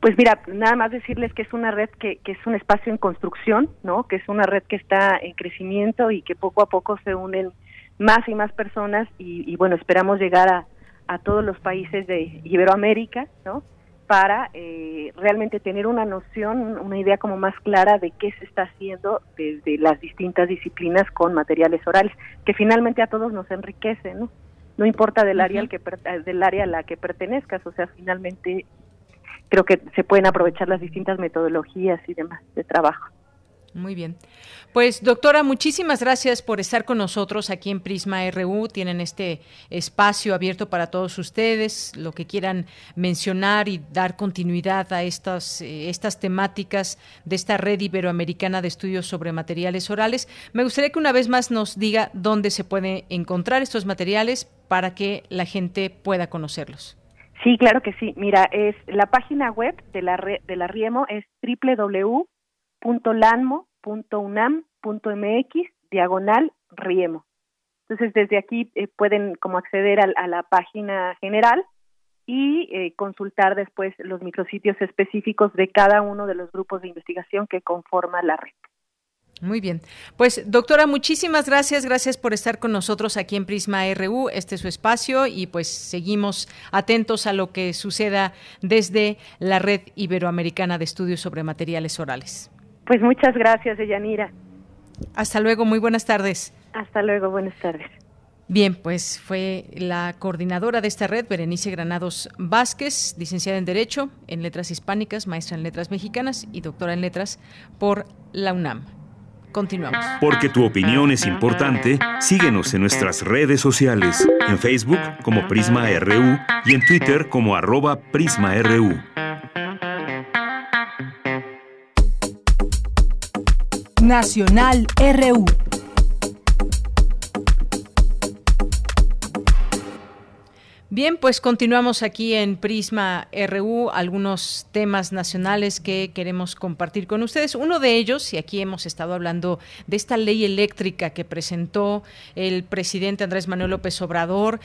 Pues mira, nada más decirles que es una red que, que es un espacio en construcción, ¿no? Que es una red que está en crecimiento y que poco a poco se unen más y más personas y, bueno, esperamos llegar a, a, todos los países de Iberoamérica, ¿no? Para eh, realmente tener una noción, una idea como más clara de qué se está haciendo desde las distintas disciplinas con materiales orales, que finalmente a todos nos enriquece, ¿no? No importa del área al que del área a la que pertenezcas, o sea, finalmente creo que se pueden aprovechar las distintas metodologías y demás de trabajo. Muy bien. Pues doctora, muchísimas gracias por estar con nosotros aquí en Prisma RU. Tienen este espacio abierto para todos ustedes, lo que quieran mencionar y dar continuidad a estas, eh, estas temáticas de esta red iberoamericana de estudios sobre materiales orales. Me gustaría que una vez más nos diga dónde se pueden encontrar estos materiales para que la gente pueda conocerlos. Sí, claro que sí. Mira, es la página web de la de la Riemo es www.lanmo.unam.mx diagonal Riemo. Entonces, desde aquí eh, pueden como acceder a, la página general y eh, consultar después los micrositios específicos de cada uno de los grupos de investigación que conforman la red. Muy bien. Pues doctora, muchísimas gracias. Gracias por estar con nosotros aquí en Prisma RU. Este es su espacio y pues seguimos atentos a lo que suceda desde la Red Iberoamericana de Estudios sobre Materiales Orales. Pues muchas gracias, Deyanira. Hasta luego, muy buenas tardes. Hasta luego, buenas tardes. Bien, pues fue la coordinadora de esta red, Berenice Granados Vázquez, licenciada en Derecho, en Letras Hispánicas, maestra en Letras Mexicanas y doctora en Letras por la UNAM. Continuamos. Porque tu opinión es importante, síguenos en nuestras redes sociales, en Facebook como Prisma RU y en Twitter como arroba PrismaRU. Nacional RU. Bien, pues continuamos aquí en Prisma RU, algunos temas nacionales que queremos compartir con ustedes. Uno de ellos, y aquí hemos estado hablando de esta ley eléctrica que presentó el presidente Andrés Manuel López Obrador,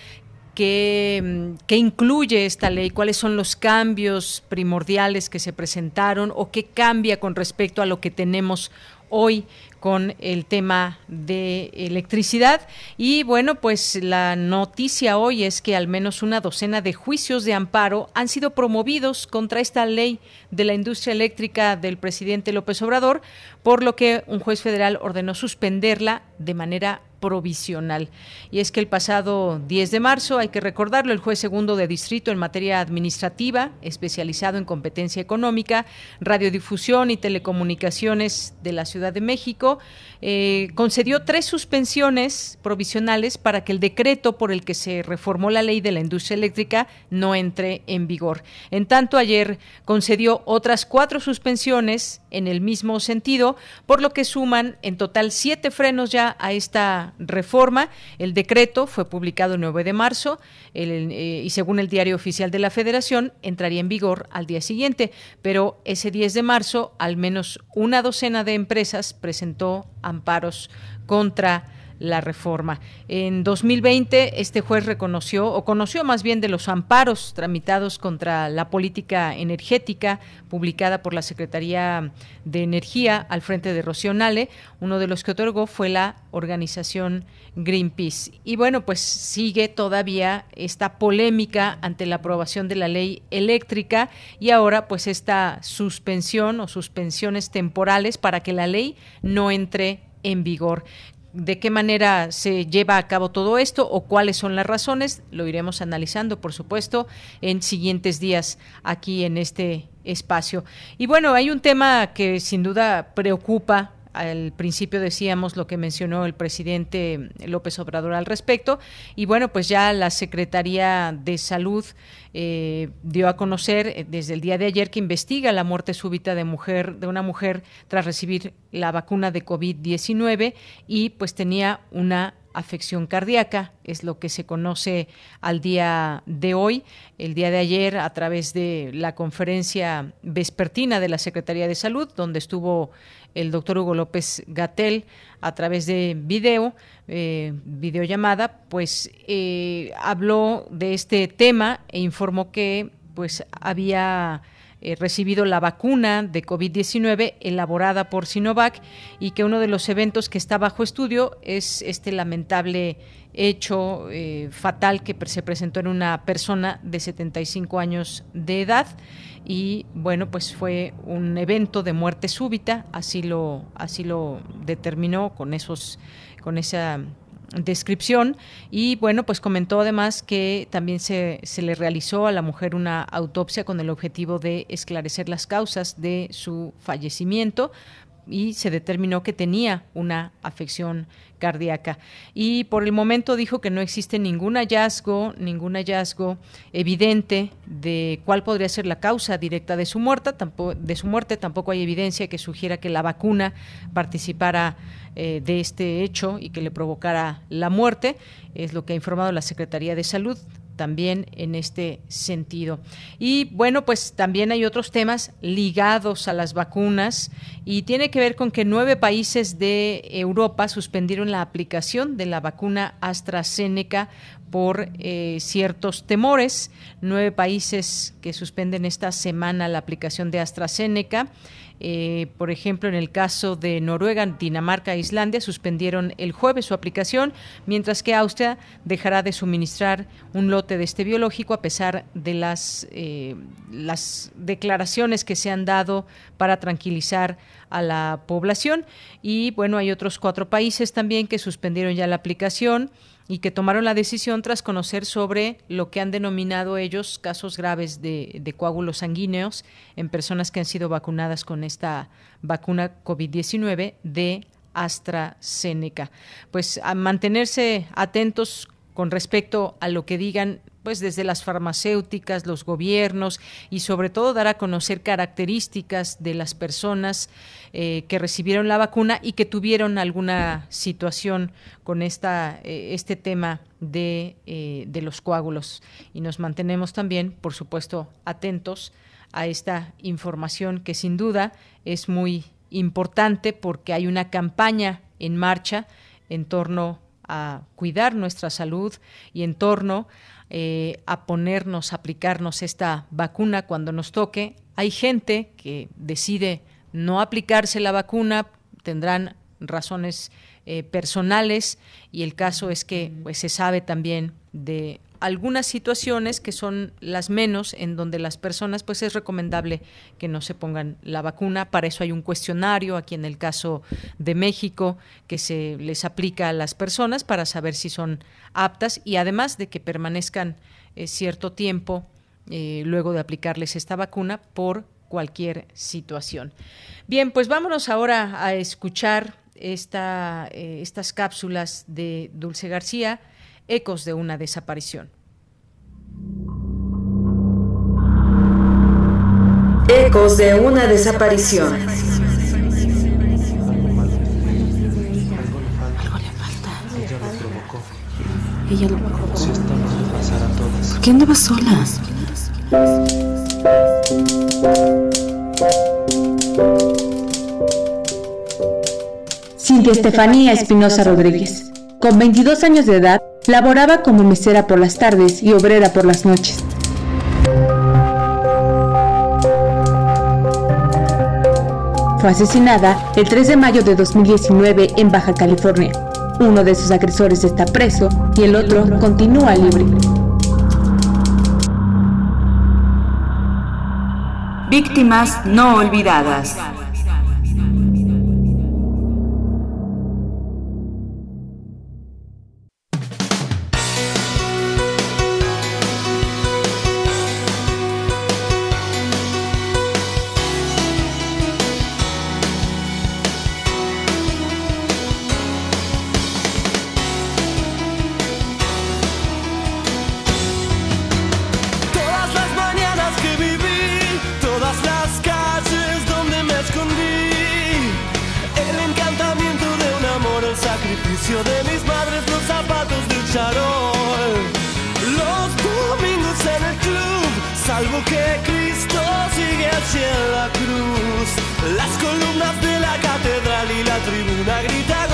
¿Qué, ¿Qué, incluye esta ley? ¿Cuáles son los cambios primordiales que se presentaron o qué cambia con respecto a lo que tenemos hoy con el tema de electricidad. Y bueno, pues la noticia hoy es que al menos una docena de juicios de amparo han sido promovidos contra esta ley de la industria eléctrica del presidente López Obrador, por lo que un juez federal ordenó suspenderla de manera provisional. Y es que el pasado 10 de marzo, hay que recordarlo, el juez segundo de distrito en materia administrativa, especializado en competencia económica, radiodifusión y telecomunicaciones de la Ciudad de México, eh, concedió tres suspensiones provisionales para que el decreto por el que se reformó la ley de la industria eléctrica no entre en vigor. En tanto, ayer concedió otras cuatro suspensiones en el mismo sentido, por lo que suman en total siete frenos ya a esta reforma. El decreto fue publicado el 9 de marzo eh, y según el diario oficial de la Federación entraría en vigor al día siguiente, pero ese 10 de marzo al menos una docena de empresas presentó amparos contra la reforma. En 2020, este juez reconoció, o conoció más bien de los amparos tramitados contra la política energética publicada por la Secretaría de Energía al frente de Rocío Nale. Uno de los que otorgó fue la organización Greenpeace. Y bueno, pues sigue todavía esta polémica ante la aprobación de la ley eléctrica y ahora pues esta suspensión o suspensiones temporales para que la ley no entre en vigor de qué manera se lleva a cabo todo esto o cuáles son las razones, lo iremos analizando, por supuesto, en siguientes días aquí en este espacio. Y bueno, hay un tema que sin duda preocupa al principio decíamos lo que mencionó el presidente López Obrador al respecto y bueno pues ya la Secretaría de Salud eh, dio a conocer eh, desde el día de ayer que investiga la muerte súbita de mujer de una mujer tras recibir la vacuna de COVID-19 y pues tenía una afección cardíaca, es lo que se conoce al día de hoy. El día de ayer, a través de la conferencia vespertina de la Secretaría de Salud, donde estuvo el doctor Hugo López Gatel a través de video, eh, videollamada, pues eh, habló de este tema e informó que pues había eh, recibido la vacuna de COVID-19 elaborada por Sinovac y que uno de los eventos que está bajo estudio es este lamentable hecho fatal que se presentó en una persona de 75 años de edad y bueno pues fue un evento de muerte súbita así lo así lo determinó con esos con esa descripción. Y bueno, pues comentó además que también se, se, le realizó a la mujer una autopsia con el objetivo de esclarecer las causas de su fallecimiento y se determinó que tenía una afección cardíaca. Y por el momento dijo que no existe ningún hallazgo, ningún hallazgo evidente de cuál podría ser la causa directa de su muerte. Tampoco, de su muerte tampoco hay evidencia que sugiera que la vacuna participara eh, de este hecho y que le provocara la muerte. Es lo que ha informado la Secretaría de Salud también en este sentido. Y bueno, pues también hay otros temas ligados a las vacunas y tiene que ver con que nueve países de Europa suspendieron la aplicación de la vacuna AstraZeneca por eh, ciertos temores. Nueve países que suspenden esta semana la aplicación de AstraZeneca. Eh, por ejemplo, en el caso de Noruega, Dinamarca e Islandia suspendieron el jueves su aplicación, mientras que Austria dejará de suministrar un lote de este biológico a pesar de las, eh, las declaraciones que se han dado para tranquilizar a la población. Y bueno, hay otros cuatro países también que suspendieron ya la aplicación y que tomaron la decisión tras conocer sobre lo que han denominado ellos casos graves de, coágulos sanguíneos en personas que han sido vacunadas con esta vacuna COVID-19 de AstraZeneca. Pues a mantenerse atentos con respecto a lo que digan pues desde las farmacéuticas, los gobiernos y sobre todo dar a conocer características de las personas eh, que recibieron la vacuna y que tuvieron alguna situación con esta, eh, este tema de, eh, de los coágulos. Y nos mantenemos también, por supuesto, atentos a esta información que sin duda es muy importante porque hay una campaña en marcha en torno a cuidar nuestra salud y en torno eh, a ponernos, a aplicarnos esta vacuna cuando nos toque. Hay gente que decide no aplicarse la vacuna, tendrán razones eh, personales y el caso es que pues, se sabe también de algunas situaciones que son las menos en donde las personas pues es recomendable que no se pongan la vacuna para eso hay un cuestionario aquí en el caso de México que se les aplica a las personas para saber si son aptas y además de que permanezcan eh, cierto tiempo eh, luego de aplicarles esta vacuna por cualquier situación. Bien, pues vámonos ahora a escuchar esta, eh, estas cápsulas de Dulce García ecos de una desaparición. Ecos de una desaparición. Algo le falta. Ella lo provocó. Ella lo provocó. Si esta nos pasar a todas. ¿Por qué andabas sola? Cintia Estefanía Espinosa Rodríguez. Con 22 años de edad, Laboraba como mesera por las tardes y obrera por las noches. Fue asesinada el 3 de mayo de 2019 en Baja California. Uno de sus agresores está preso y el otro continúa libre. Víctimas no olvidadas. salvo que Cristo sigue hacia la cruz. Las columnas de la catedral y la tribuna gritan.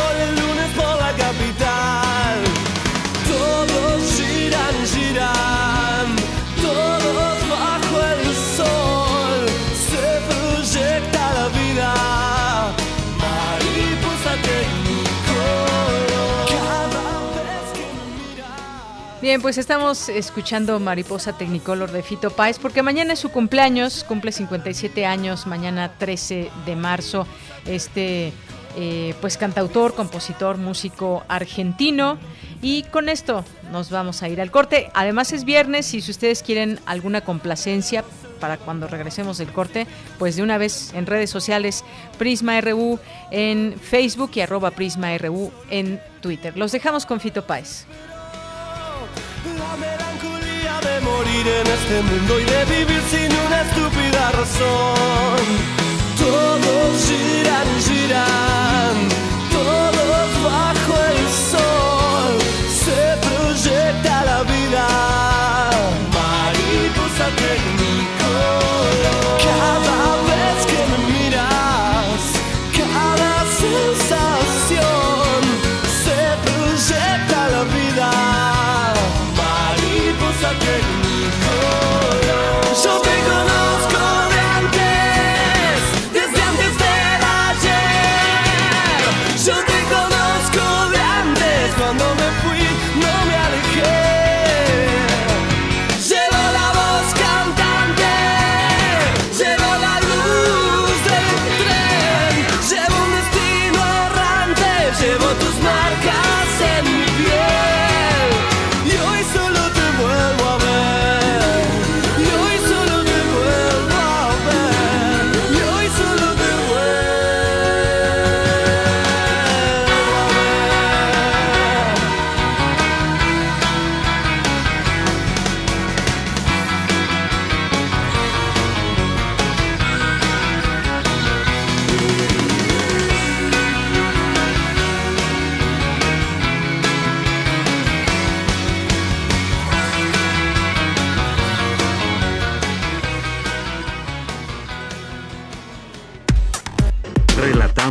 Bien, pues estamos escuchando Mariposa Technicolor de Fito Páez porque mañana es su cumpleaños, cumple 57 años, mañana 13 de marzo. Este eh, pues cantautor, compositor, músico argentino. Y con esto nos vamos a ir al corte. Además es viernes y si ustedes quieren alguna complacencia para cuando regresemos del corte, pues de una vez en redes sociales, Prisma RU en Facebook y arroba Prisma RU en Twitter. Los dejamos con Fito Páez. La melancolía de morir en este mundo y de vivir sin una estúpida razón. Todos giran, giran, todos bajo el sol. Se proyecta la vida,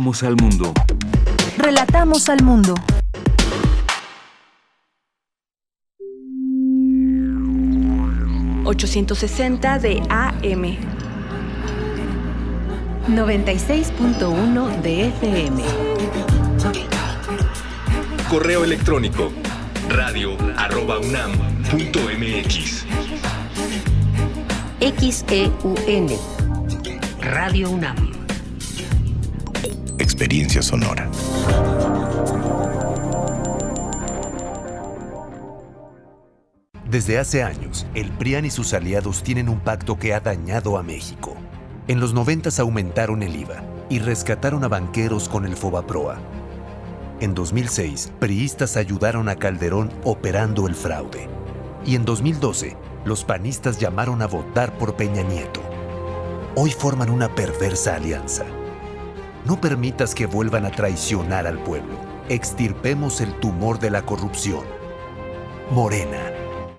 Relatamos al mundo. Relatamos al mundo. ...860 de AM... ...96.1 de FM... Correo electrónico radio arroba unam punto mx. XEUN. Radio UNAM. Experiencia sonora. Desde hace años, el PRIAN y sus aliados tienen un pacto que ha dañado a México. En los 90 aumentaron el IVA y rescataron a banqueros con el Fobaproa. En 2006, priistas ayudaron a Calderón operando el fraude. Y en 2012, los panistas llamaron a votar por Peña Nieto. Hoy forman una perversa alianza. No permitas que vuelvan a traicionar al pueblo. Extirpemos el tumor de la corrupción. Morena.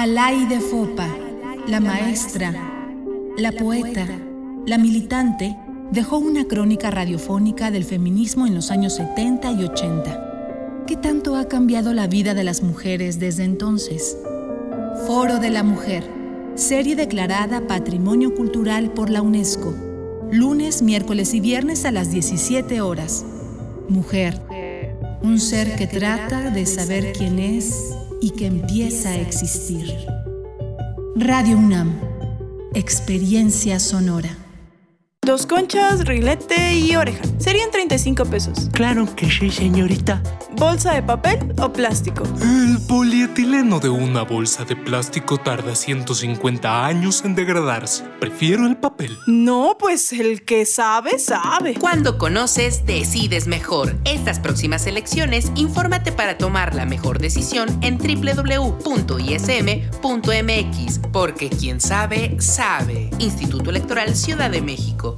Alay de Fopa, la maestra, la poeta, la militante, dejó una crónica radiofónica del feminismo en los años 70 y 80. ¿Qué tanto ha cambiado la vida de las mujeres desde entonces? Foro de la Mujer, serie declarada Patrimonio Cultural por la UNESCO. Lunes, miércoles y viernes a las 17 horas. Mujer, un ser que trata de saber quién es y que empieza a existir. Radio UNAM, experiencia sonora. Dos conchas, rilete y oreja. Serían 35 pesos. Claro que sí, señorita. ¿Bolsa de papel o plástico? El polietileno de una bolsa de plástico tarda 150 años en degradarse. Prefiero el papel. No, pues el que sabe, sabe. Cuando conoces, decides mejor. Estas próximas elecciones, infórmate para tomar la mejor decisión en www.ism.mx, porque quien sabe, sabe. Instituto Electoral Ciudad de México.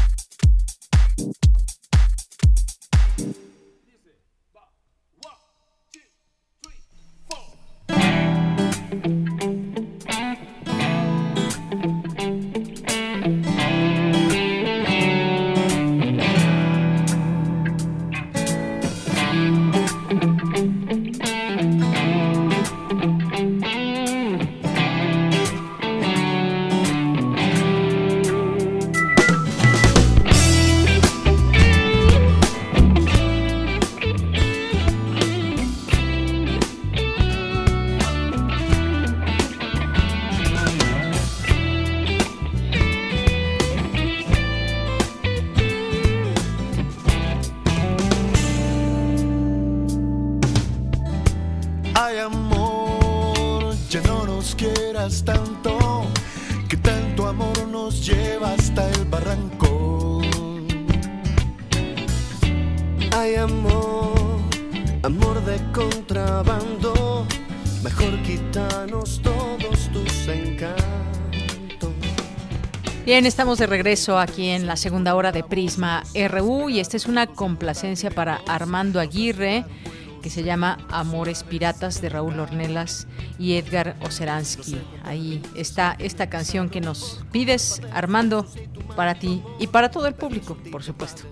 Quieras tanto, que tanto amor nos lleva hasta el barranco. Ay amor, amor de contrabando, mejor quítanos todos tus encantos. Bien, estamos de regreso aquí en la segunda hora de Prisma RU y esta es una complacencia para Armando Aguirre que se llama Amores Piratas de Raúl Ornelas y Edgar Oceransky. Ahí está esta canción que nos pides, Armando, para ti y para todo el público, por supuesto.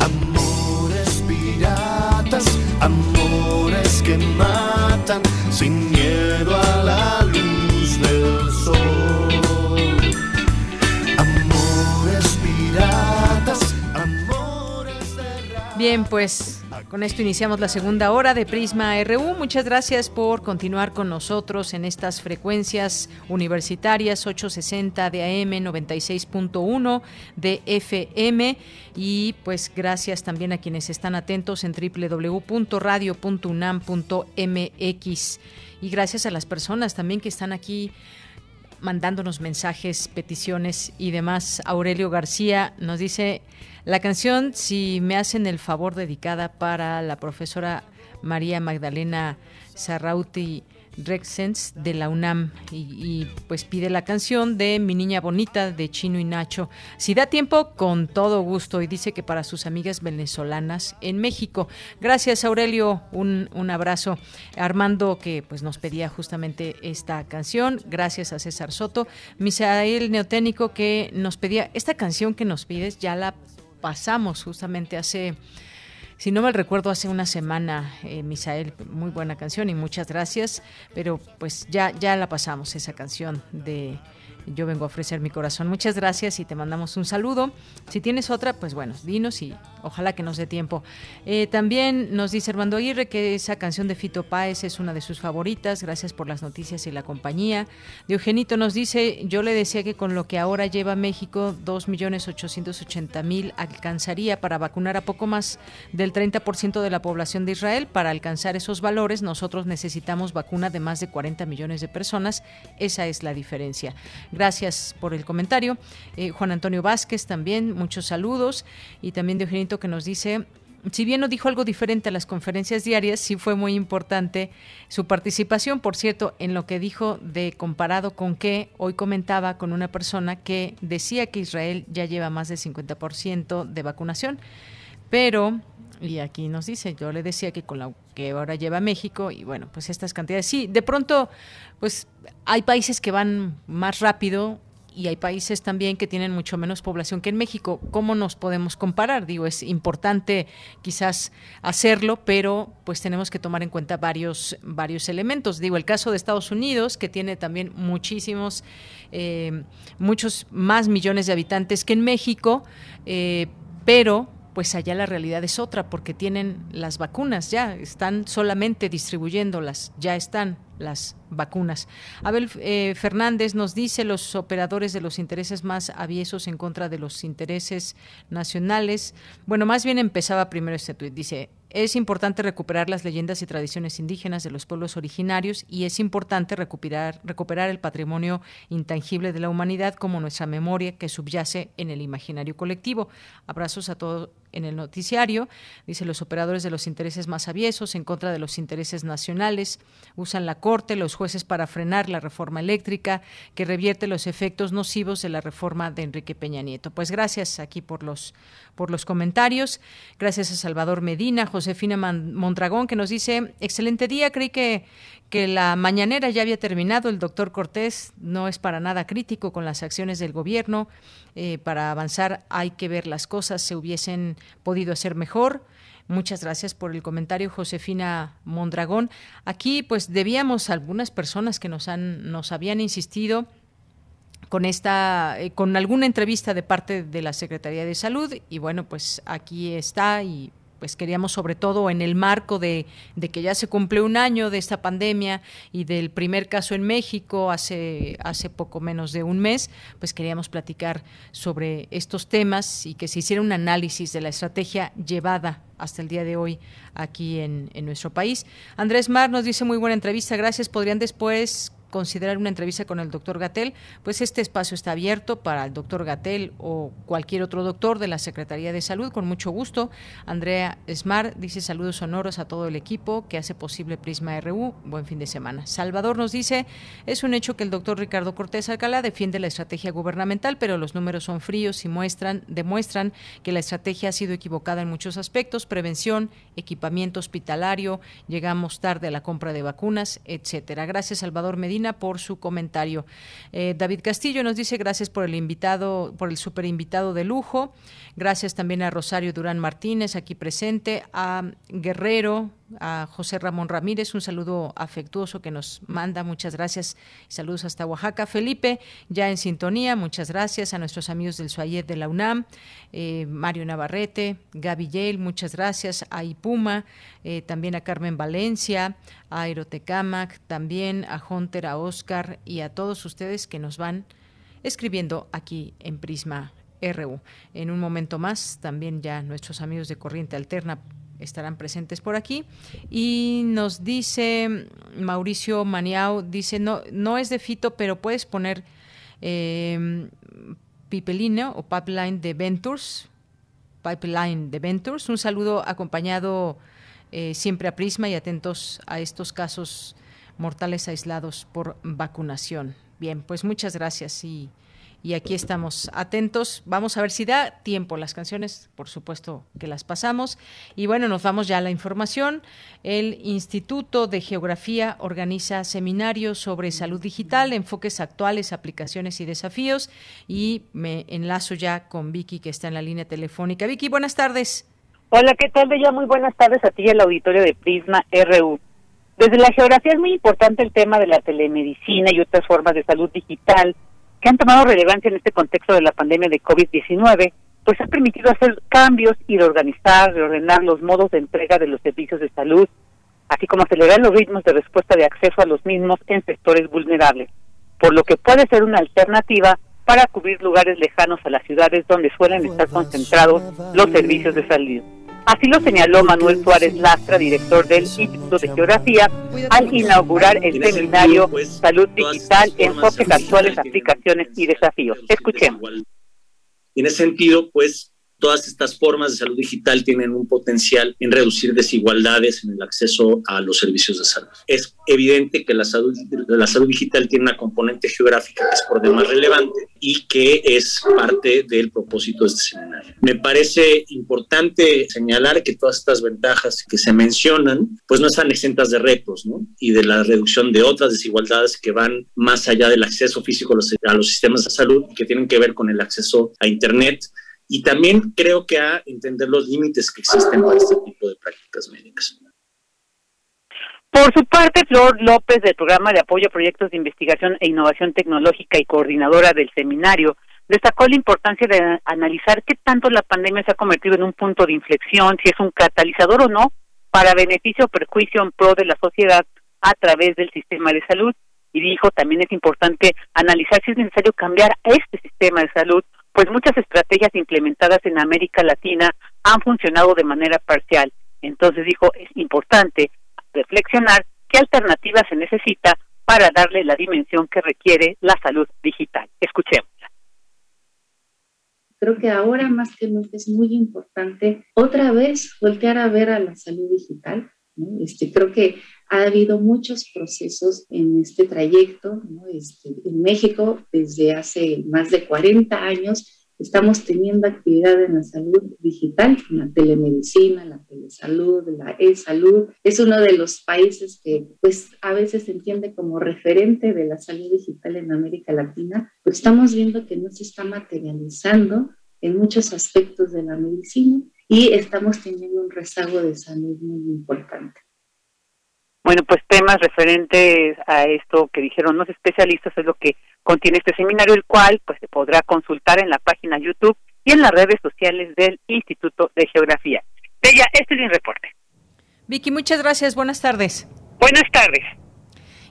Amores piratas, amores que matan sin miedo a la luz del sol. Bien, pues con esto iniciamos la segunda hora de Prisma RU. Muchas gracias por continuar con nosotros en estas frecuencias universitarias 860 de AM, 96.1 de FM y pues gracias también a quienes están atentos en www.radio.unam.mx y gracias a las personas también que están aquí mandándonos mensajes, peticiones y demás. Aurelio García nos dice la canción, si me hacen el favor, dedicada para la profesora María Magdalena Sarrauti Rexens de la UNAM y, pues pide la canción de Mi Niña Bonita de Chino y Nacho. Si da tiempo, con todo gusto y dice que para sus amigas venezolanas en México. Gracias Aurelio, un, un abrazo. Armando que pues nos pedía justamente esta canción. Gracias a César Soto. Misael Neoténico que nos pedía esta canción que nos pides, ya la pasamos justamente hace si no mal recuerdo, hace una semana, eh, Misael, muy buena canción y muchas gracias, pero pues ya, ya la pasamos, esa canción de Yo vengo a ofrecer mi corazón. Muchas gracias y te mandamos un saludo. Si tienes otra, pues bueno, dinos y ojalá que nos dé tiempo. Eh, también nos dice Armando Aguirre que esa canción de Fito Páez es una de sus favoritas. Gracias por las noticias y la compañía. Diogenito nos dice, yo le decía que con lo que ahora lleva México, 2.880.000 alcanzaría para vacunar a poco más del 30% de la población de Israel. Para alcanzar esos valores, nosotros necesitamos vacuna de más de 40 millones de personas. Esa es la diferencia. Gracias por el comentario. Eh, Juan Antonio Vázquez también, muchos saludos. Y también Diogenito que nos dice, si bien no dijo algo diferente a las conferencias diarias, sí fue muy importante su participación, por cierto, en lo que dijo de comparado con que hoy comentaba con una persona que decía que Israel ya lleva más del 50% de vacunación, pero Y aquí nos dice, yo le decía que con la que ahora lleva México y bueno, pues estas cantidades, sí, de pronto, pues hay países que van más rápido y hay países también que tienen mucho menos población que en México. ¿Cómo nos podemos comparar? Digo, es importante quizás hacerlo, pero pues tenemos que tomar en cuenta varios, varios elementos. Digo, el caso de Estados Unidos, que tiene también muchísimos, eh, muchos más millones de habitantes que en México, eh, pero pues allá la realidad es otra, porque tienen las vacunas ya, están solamente distribuyéndolas, ya están las vacunas. Abel eh, Fernández nos dice los operadores de los intereses más aviesos en contra de los intereses nacionales. Bueno, más bien empezaba primero este tuit. Dice, es importante recuperar las leyendas y tradiciones indígenas de los pueblos originarios y es importante recuperar, recuperar el patrimonio intangible de la humanidad como nuestra memoria que subyace en el imaginario colectivo. Abrazos a todos en el noticiario. Dice los operadores de los intereses más aviesos en contra de los intereses nacionales usan la Corte, los jueces para frenar la reforma eléctrica que revierte los efectos nocivos de la reforma de Enrique Peña Nieto. Pues gracias aquí por los por los comentarios. Gracias a Salvador Medina, Josefina Mondragón, que nos dice, excelente día, creí que, que la mañanera ya había terminado. El doctor Cortés no es para nada crítico con las acciones del gobierno. Eh, para avanzar hay que ver las cosas, se hubiesen podido hacer mejor. Muchas gracias por el comentario, Josefina Mondragón. Aquí, pues, debíamos algunas personas que nos han, nos habían insistido con esta eh, con alguna entrevista de parte de la Secretaría de Salud y bueno pues aquí está y pues queríamos sobre todo en el marco de, de, que ya se cumple un año de esta pandemia y del primer caso en México hace, hace poco menos de un mes, pues queríamos platicar sobre estos temas y que se hiciera un análisis de la estrategia llevada hasta el día de hoy aquí en, en nuestro país. Andrés Mar nos dice muy buena entrevista, gracias. ¿Podrían después considerar una entrevista con el doctor Gatel, pues este espacio está abierto para el doctor Gatel o cualquier otro doctor de la Secretaría de Salud, con mucho gusto. Andrea Smart dice saludos sonoros a todo el equipo que hace posible Prisma RU. Buen fin de semana. Salvador nos dice, es un hecho que el doctor Ricardo Cortés Alcalá defiende la estrategia gubernamental, pero los números son fríos y muestran, demuestran que la estrategia ha sido equivocada en muchos aspectos, prevención, equipamiento hospitalario, llegamos tarde a la compra de vacunas, etcétera. Gracias, Salvador Medina por su comentario. Eh, David Castillo nos dice gracias por el invitado, por el super invitado de lujo. Gracias también a Rosario Durán Martínez, aquí presente, a Guerrero, a José Ramón Ramírez, un saludo afectuoso que nos manda, muchas gracias, saludos hasta Oaxaca. Felipe, ya en sintonía, muchas gracias a nuestros amigos del Suayet de la UNAM, eh, Mario Navarrete, Gaby Yale, muchas gracias, a Ipuma, eh, también a Carmen Valencia, a Aerotecamac, también a Hunter, a Oscar y a todos ustedes que nos van escribiendo aquí en Prisma RU. En un momento más, también ya nuestros amigos de Corriente Alterna estarán presentes por aquí. Y nos dice Mauricio Maniao, dice, no, no es de Fito, pero puedes poner eh, Pipeline o Pipeline de Ventures, Pipeline de Ventures. Un saludo acompañado eh, siempre a Prisma y atentos a estos casos mortales aislados por vacunación. Bien, pues muchas gracias y y aquí estamos atentos. Vamos a ver si da tiempo las canciones, por supuesto que las pasamos. Y bueno, nos vamos ya a la información. El Instituto de Geografía organiza seminarios sobre salud digital, enfoques actuales, aplicaciones y desafíos. Y me enlazo ya con Vicky, que está en la línea telefónica. Vicky, buenas tardes. Hola, ¿qué tal, Bella? Muy buenas tardes a ti y al auditorio de Prisma RU. Desde la geografía es muy importante el tema de la telemedicina y otras formas de salud digital que han tomado relevancia en este contexto de la pandemia de COVID-19, pues ha permitido hacer cambios y reorganizar, reordenar los modos de entrega de los servicios de salud, así como acelerar los ritmos de respuesta de acceso a los mismos en sectores vulnerables, por lo que puede ser una alternativa para cubrir lugares lejanos a las ciudades donde suelen estar concentrados los servicios de salud. Así lo señaló Manuel Suárez Lastra, director del Instituto de Geografía, al inaugurar el seminario Salud Digital, Enfoques Actuales, Aplicaciones y Desafíos. Escuchemos. En ese sentido, pues todas estas formas de salud digital tienen un potencial en reducir desigualdades en el acceso a los servicios de salud. Es evidente que la salud, digital tiene una componente geográfica que es por demás relevante y que es parte del propósito de este seminario. Me parece importante señalar que todas estas ventajas que se mencionan, pues no están exentas de retos, ¿no? Y de la reducción de otras desigualdades que van más allá del acceso físico a los, sistemas de salud, que tienen que ver con el acceso a Internet, y también creo que a entender los límites que existen para este tipo de prácticas médicas. Por su parte, Flor López, del Programa de Apoyo a Proyectos de Investigación e Innovación Tecnológica y coordinadora del seminario, destacó la importancia de analizar qué tanto la pandemia se ha convertido en un punto de inflexión, si es un catalizador o no, para beneficio o perjuicio en pro de la sociedad a través del sistema de salud. Y dijo, también es importante analizar si es necesario cambiar este sistema de salud pues muchas estrategias implementadas en América Latina han funcionado de manera parcial. Entonces dijo, es importante reflexionar qué alternativa se necesita para darle la dimensión que requiere la salud digital. Escuchémosla. Creo que ahora más que nunca es muy importante otra vez voltear a ver a la salud digital. Este, creo que ha habido muchos procesos en este trayecto. Este, en México, desde hace más de 40 años, estamos teniendo actividad en la salud digital, la telemedicina, la telesalud, la e-salud. Es uno de los países que pues a veces se entiende como referente de la salud digital en América Latina, pues estamos viendo que no se está materializando en muchos aspectos de la medicina y estamos teniendo un rezago de salud muy importante. Bueno, pues temas referentes a esto que dijeron los especialistas es lo que contiene este seminario, el cual pues se podrá consultar en la página YouTube y en las redes sociales del Instituto de Geografía. Bella, este es mi reporte. Vicky, muchas gracias. Buenas tardes. Buenas tardes.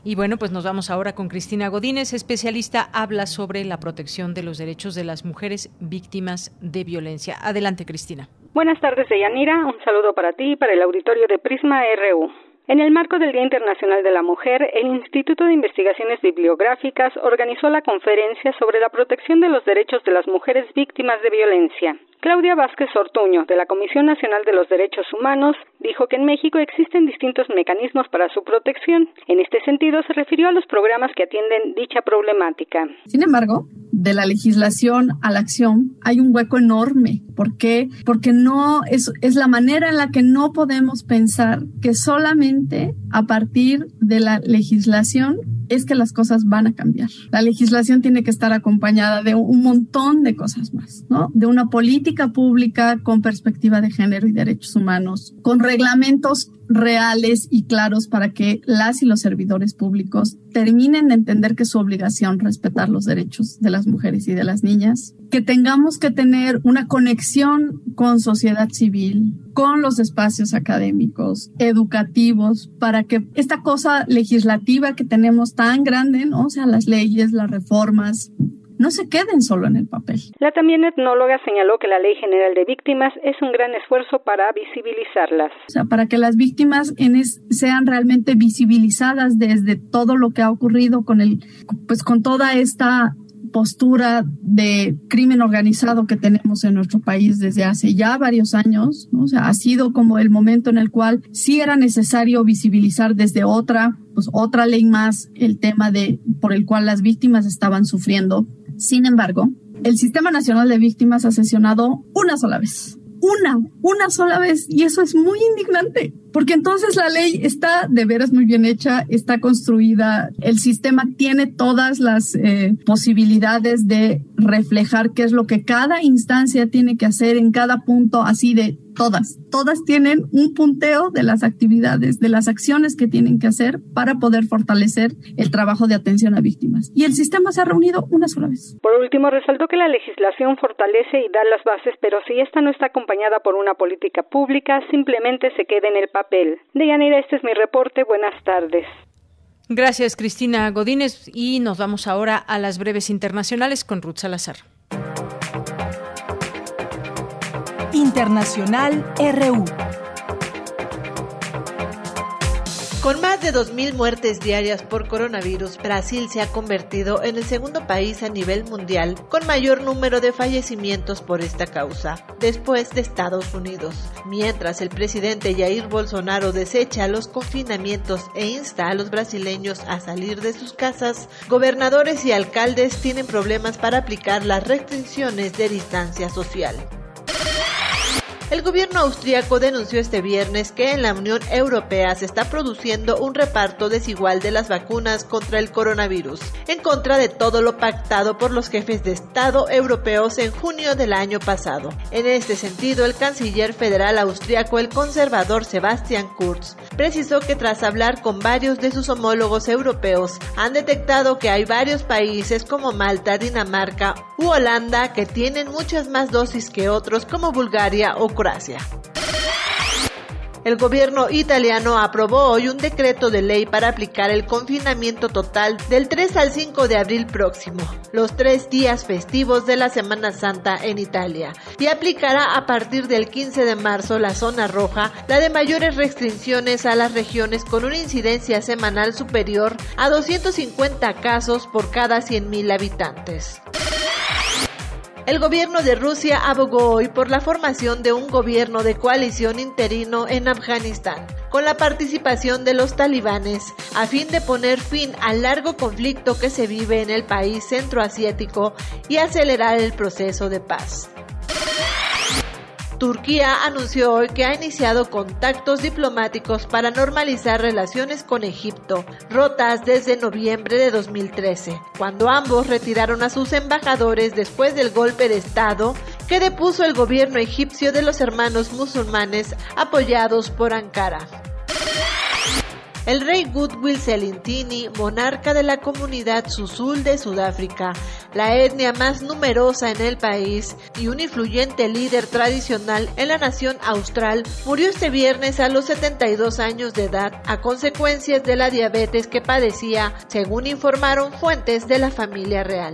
Y bueno, pues nos vamos ahora con Cristina Godínez, especialista, habla sobre la protección de los derechos de las mujeres víctimas de violencia. Adelante, Cristina. Buenas tardes, Deyanira. Un saludo para ti y para el auditorio de Prisma RU. En el marco del Día Internacional de la Mujer, el Instituto de Investigaciones Bibliográficas organizó la conferencia sobre la protección de los derechos de las mujeres víctimas de violencia. Claudia Vázquez Ortuño, de la Comisión Nacional de los Derechos Humanos, dijo que en México existen distintos mecanismos para su protección. En este sentido, se refirió a los programas que atienden dicha problemática. Sin embargo, de la legislación a la acción hay un hueco enorme. ¿Por qué? Porque no es, es la manera en la que no podemos pensar que solamente a partir de la legislación es que las cosas van a cambiar. La legislación tiene que estar acompañada de un montón de cosas más, ¿no? De una política pública con perspectiva de género y derechos humanos, con reglamentos reales y claros para que las y los servidores públicos terminen de entender que es su obligación respetar los derechos de las mujeres y de las niñas, que tengamos que tener una conexión con sociedad civil, con los espacios académicos, educativos, para que esta cosa legislativa que tenemos tan grande, ¿no? O sea, las leyes, las reformas, no se queden solo en el papel. La también etnóloga señaló que la Ley General de Víctimas es un gran esfuerzo para visibilizarlas. O sea, para que las víctimas sean realmente visibilizadas desde todo lo que ha ocurrido con el, pues con toda esta postura de crimen organizado que tenemos en nuestro país desde hace ya varios años, o sea, ha sido como el momento en el cual sí era necesario visibilizar desde otra, pues otra ley más el tema de por el cual las víctimas estaban sufriendo sin embargo, el Sistema Nacional de Víctimas ha sesionado una sola vez. Una, una sola vez. Y eso es muy indignante, porque entonces la ley está de veras muy bien hecha, está construida, el sistema tiene todas las eh, posibilidades de reflejar qué es lo que cada instancia tiene que hacer en cada punto, así de todas, todas tienen un punteo de las actividades, de las acciones que tienen que hacer para poder fortalecer el trabajo de atención a víctimas. Y el sistema se ha reunido una sola vez. Por último, resaltó que la legislación fortalece y da las bases, pero si esta no está acompañada por una política pública, simplemente se queda en el papel. Deyanira, este es mi reporte. Buenas tardes. Gracias, Cristina Godínez. Y nos vamos ahora a las breves internacionales con Ruth Salazar. Internacional RU. Con más de 2.000 muertes diarias por coronavirus, Brasil se ha convertido en el segundo país a nivel mundial con mayor número de fallecimientos por esta causa, después de Estados Unidos. Mientras el presidente Jair Bolsonaro desecha los confinamientos e insta a los brasileños a salir de sus casas, gobernadores y alcaldes tienen problemas para aplicar las restricciones de distancia social. El gobierno austríaco denunció este viernes que en la Unión Europea se está produciendo un reparto desigual de las vacunas contra el coronavirus, en contra de todo lo pactado por los jefes de Estado europeos en junio del año pasado. En este sentido, el canciller federal austríaco, el conservador Sebastian Kurz, precisó que tras hablar con varios de sus homólogos europeos, han detectado que hay varios países como Malta, Dinamarca u Holanda que tienen muchas más dosis que otros como Bulgaria o El gobierno italiano aprobó hoy un decreto de ley para aplicar el confinamiento total del 3 al 5 de abril próximo, los tres días festivos de la Semana Santa en Italia, y aplicará a partir del 15 de marzo la zona roja, la de mayores restricciones a las regiones con una incidencia semanal superior a 250 casos por cada 100.000 habitantes. El gobierno de Rusia abogó hoy por la formación de un gobierno de coalición interino en Afganistán, con la participación de los talibanes, a fin de poner fin al largo conflicto que se vive en el país centroasiático y acelerar el proceso de paz. Turquía anunció hoy que ha iniciado contactos diplomáticos para normalizar relaciones con Egipto, rotas desde noviembre de 2013, cuando ambos retiraron a sus embajadores después del golpe de Estado que depuso el gobierno egipcio de los hermanos musulmanes apoyados por Ankara. El rey Goodwill Selintini, monarca de la comunidad Susul de Sudáfrica, la etnia más numerosa en el país y un influyente líder tradicional en la nación austral, murió este viernes a los 72 años de edad a consecuencias de la diabetes que padecía, según informaron fuentes de la familia real.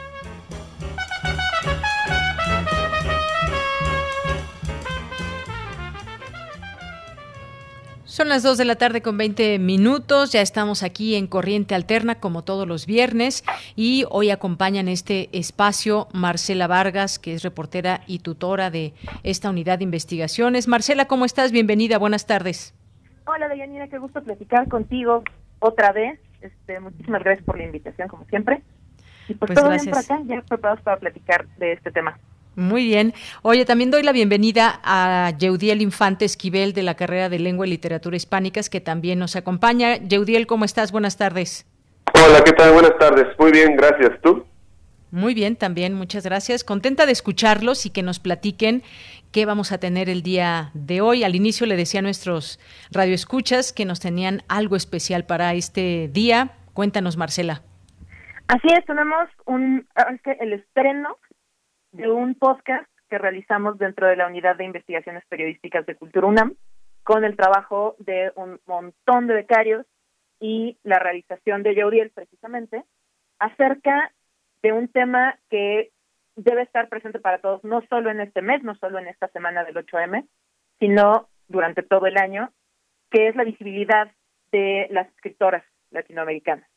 Son las 2 de la tarde con 20 minutos, ya estamos aquí en Corriente Alterna como todos los viernes y hoy acompañan este espacio Marcela Vargas, que es reportera y tutora de esta unidad de investigaciones. Marcela, ¿cómo estás? Bienvenida, buenas tardes. Hola, Deyanira, qué gusto platicar contigo otra vez. Este, muchísimas gracias por la invitación, como siempre. Y pues, Pues todo gracias. bien por acá, ya preparados para platicar de este tema. Muy bien. Oye, también doy la bienvenida a Yeudiel Infante Esquivel de la carrera de Lengua y Literatura Hispánicas, que también nos acompaña. Yeudiel, ¿cómo estás? Buenas tardes. Hola, ¿qué tal? Buenas tardes. Muy bien, gracias. ¿Tú? Muy bien, también, muchas gracias. Contenta de escucharlos y que nos platiquen qué vamos a tener el día de hoy. Al inicio le decía a nuestros radioescuchas que nos tenían algo especial para este día. Cuéntanos, Marcela. Así es, tenemos un, que el estreno de un podcast que realizamos dentro de la Unidad de Investigaciones Periodísticas de Cultura UNAM, con el trabajo de un montón de becarios y la realización de Yauriel, precisamente, acerca de un tema que debe estar presente para todos, no solo en este mes, no solo en esta semana del 8M, sino durante todo el año, que es la visibilidad de las escritoras latinoamericanas.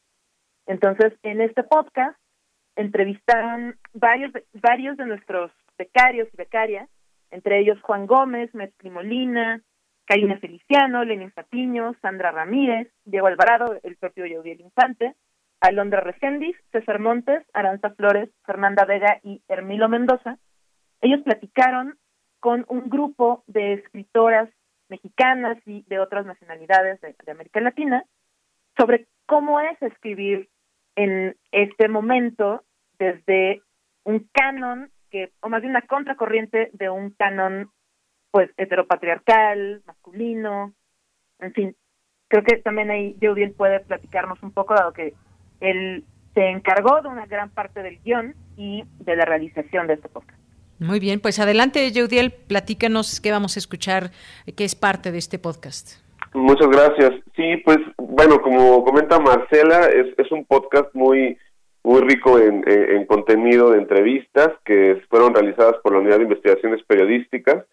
Entonces, en este podcast entrevistaron varios varios de nuestros becarios y becarias, entre ellos Juan Gómez, Mezcli Molina, Karina Feliciano, Lenin Patiño, Sandra Ramírez, Diego Alvarado, el propio Yaudiel Infante, Alondra Reséndiz, César Montes, Aranza Flores, Fernanda Vega y Hermilo Mendoza. Ellos platicaron con un grupo de escritoras mexicanas y de otras nacionalidades de, de América Latina sobre cómo es escribir en este momento desde un canon que o más bien una contracorriente de un canon pues heteropatriarcal, masculino, en fin, creo que también ahí Jeudiel puede platicarnos un poco, dado que él se encargó de una gran parte del guion y de la realización de este podcast. Muy bien, pues adelante, Jeudiel, platícanos qué vamos a escuchar, qué es parte de este podcast. Muchas gracias. Sí, pues bueno, como comenta Marcela, es, es un podcast muy muy rico en, en, contenido de entrevistas que fueron realizadas por la Unidad de Investigaciones Periodísticas,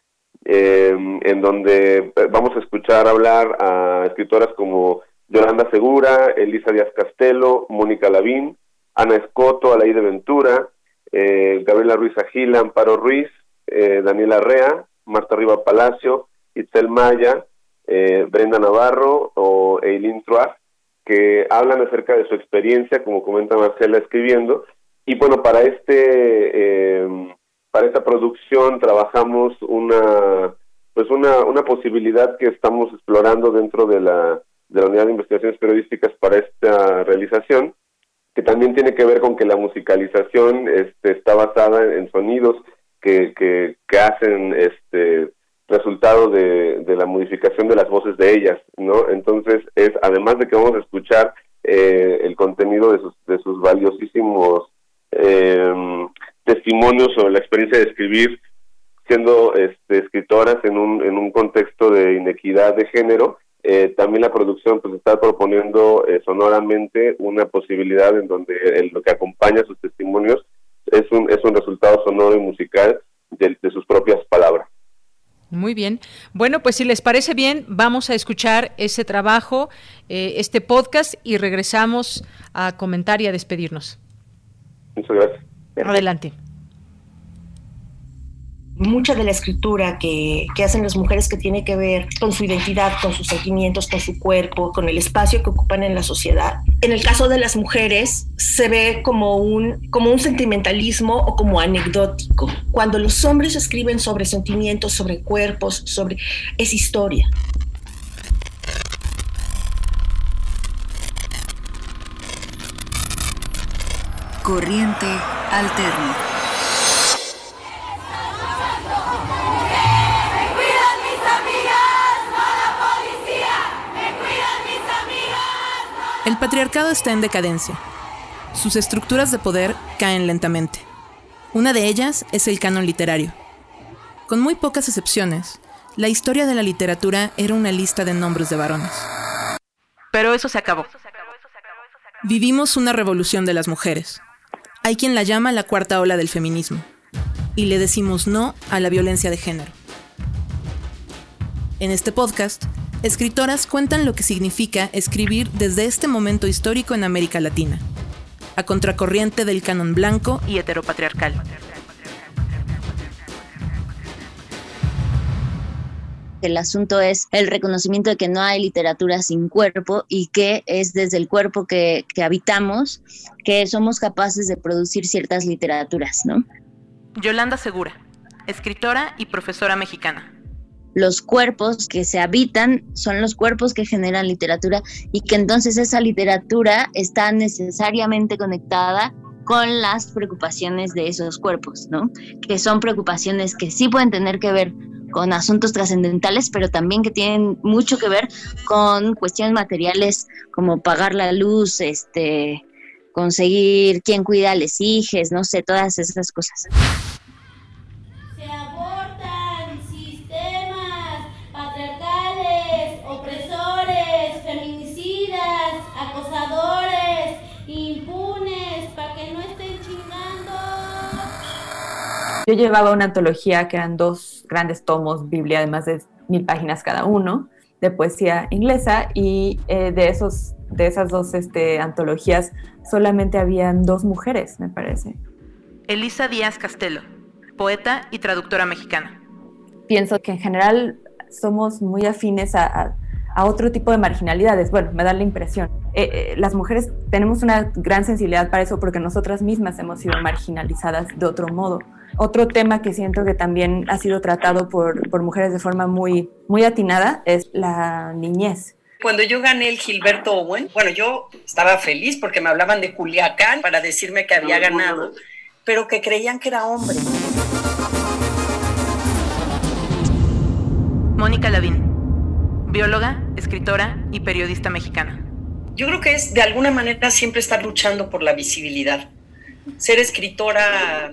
eh, en donde vamos a escuchar hablar a escritoras como Yolanda Segura, Elisa Díaz Castelo, Mónica Lavín, Ana Escoto, Alaide Ventura, eh, Gabriela Ruiz Agila, Amparo Ruiz, eh, Daniela Rea, Marta Riva Palacio, Itzel Maya, eh, Brenda Navarro o Eileen Truaz, que hablan acerca de su experiencia, como comenta Marcela, escribiendo. Y bueno, para este para esta producción trabajamos una pues una, una posibilidad que estamos explorando dentro de la, de la unidad de investigaciones periodísticas para esta realización, que también tiene que ver con que la musicalización este, está basada en, sonidos que, que, que, hacen este resultado de, de, la modificación de las voces de ellas, ¿no? Entonces, es además de que vamos a escuchar eh, el contenido de sus, de sus valiosísimos eh, testimonios sobre la experiencia de escribir siendo este, escritoras en un, en un contexto de inequidad de género. Eh, también la producción pues está proponiendo eh, sonoramente una posibilidad en donde lo que acompaña sus testimonios es un, es un resultado sonoro y musical de, sus propias palabras. Muy bien. Bueno, pues si les parece bien, vamos a escuchar ese trabajo, eh, este podcast y regresamos a comentar y a despedirnos. Muchas gracias. Adelante mucha de la escritura que, que, hacen las mujeres que tiene que ver con su identidad, con sus sentimientos, con su cuerpo, con el espacio que ocupan en la sociedad. En el caso de las mujeres se ve como un, como un sentimentalismo o como anecdótico. Cuando los hombres escriben sobre sentimientos, sobre cuerpos, sobre... es historia. Corriente alterna. El patriarcado está en decadencia. Sus estructuras de poder caen lentamente. Una de ellas es el canon literario. Con muy pocas excepciones, la historia de la literatura era una lista de nombres de varones. Pero eso se acabó. Vivimos una revolución de las mujeres. Hay quien la llama la cuarta ola del feminismo. Y le decimos no a la violencia de género. En este podcast escritoras cuentan lo que significa escribir desde este momento histórico en América Latina, a contracorriente del canon blanco y heteropatriarcal. El asunto es el reconocimiento de que no hay literatura sin cuerpo y que es desde el cuerpo que, que habitamos que somos capaces de producir ciertas literaturas, ¿no? Yolanda Segura, escritora y profesora mexicana los cuerpos que se habitan son los cuerpos que generan literatura y que entonces esa literatura está necesariamente conectada con las preocupaciones de esos cuerpos, ¿no? Que son preocupaciones que sí pueden tener que ver con asuntos trascendentales, pero también que tienen mucho que ver con cuestiones materiales como pagar la luz, este, conseguir quién cuida a los hijos, no sé, todas esas cosas. Yo llevaba una antología que eran dos grandes tomos, Biblia de más de mil páginas cada uno, de poesía inglesa, y eh, de, esos, de esas dos este, antologías solamente habían dos mujeres, me parece. Elisa Díaz Castelo, poeta y traductora mexicana. Pienso que en general somos muy afines a, a otro tipo de marginalidades. Bueno, me da la impresión. Eh, eh, las mujeres tenemos una gran sensibilidad para eso porque nosotras mismas hemos sido marginalizadas de otro modo. Otro tema que siento que también ha sido tratado por, por mujeres de forma muy, muy atinada es la niñez. Cuando yo gané el Gilberto Owen, bueno, yo estaba feliz porque me hablaban de Culiacán para decirme que había ganado, pero que creían que era hombre. Mónica Lavín bióloga, escritora y periodista mexicana. Yo creo que es de alguna manera siempre estar luchando por la visibilidad. Ser escritora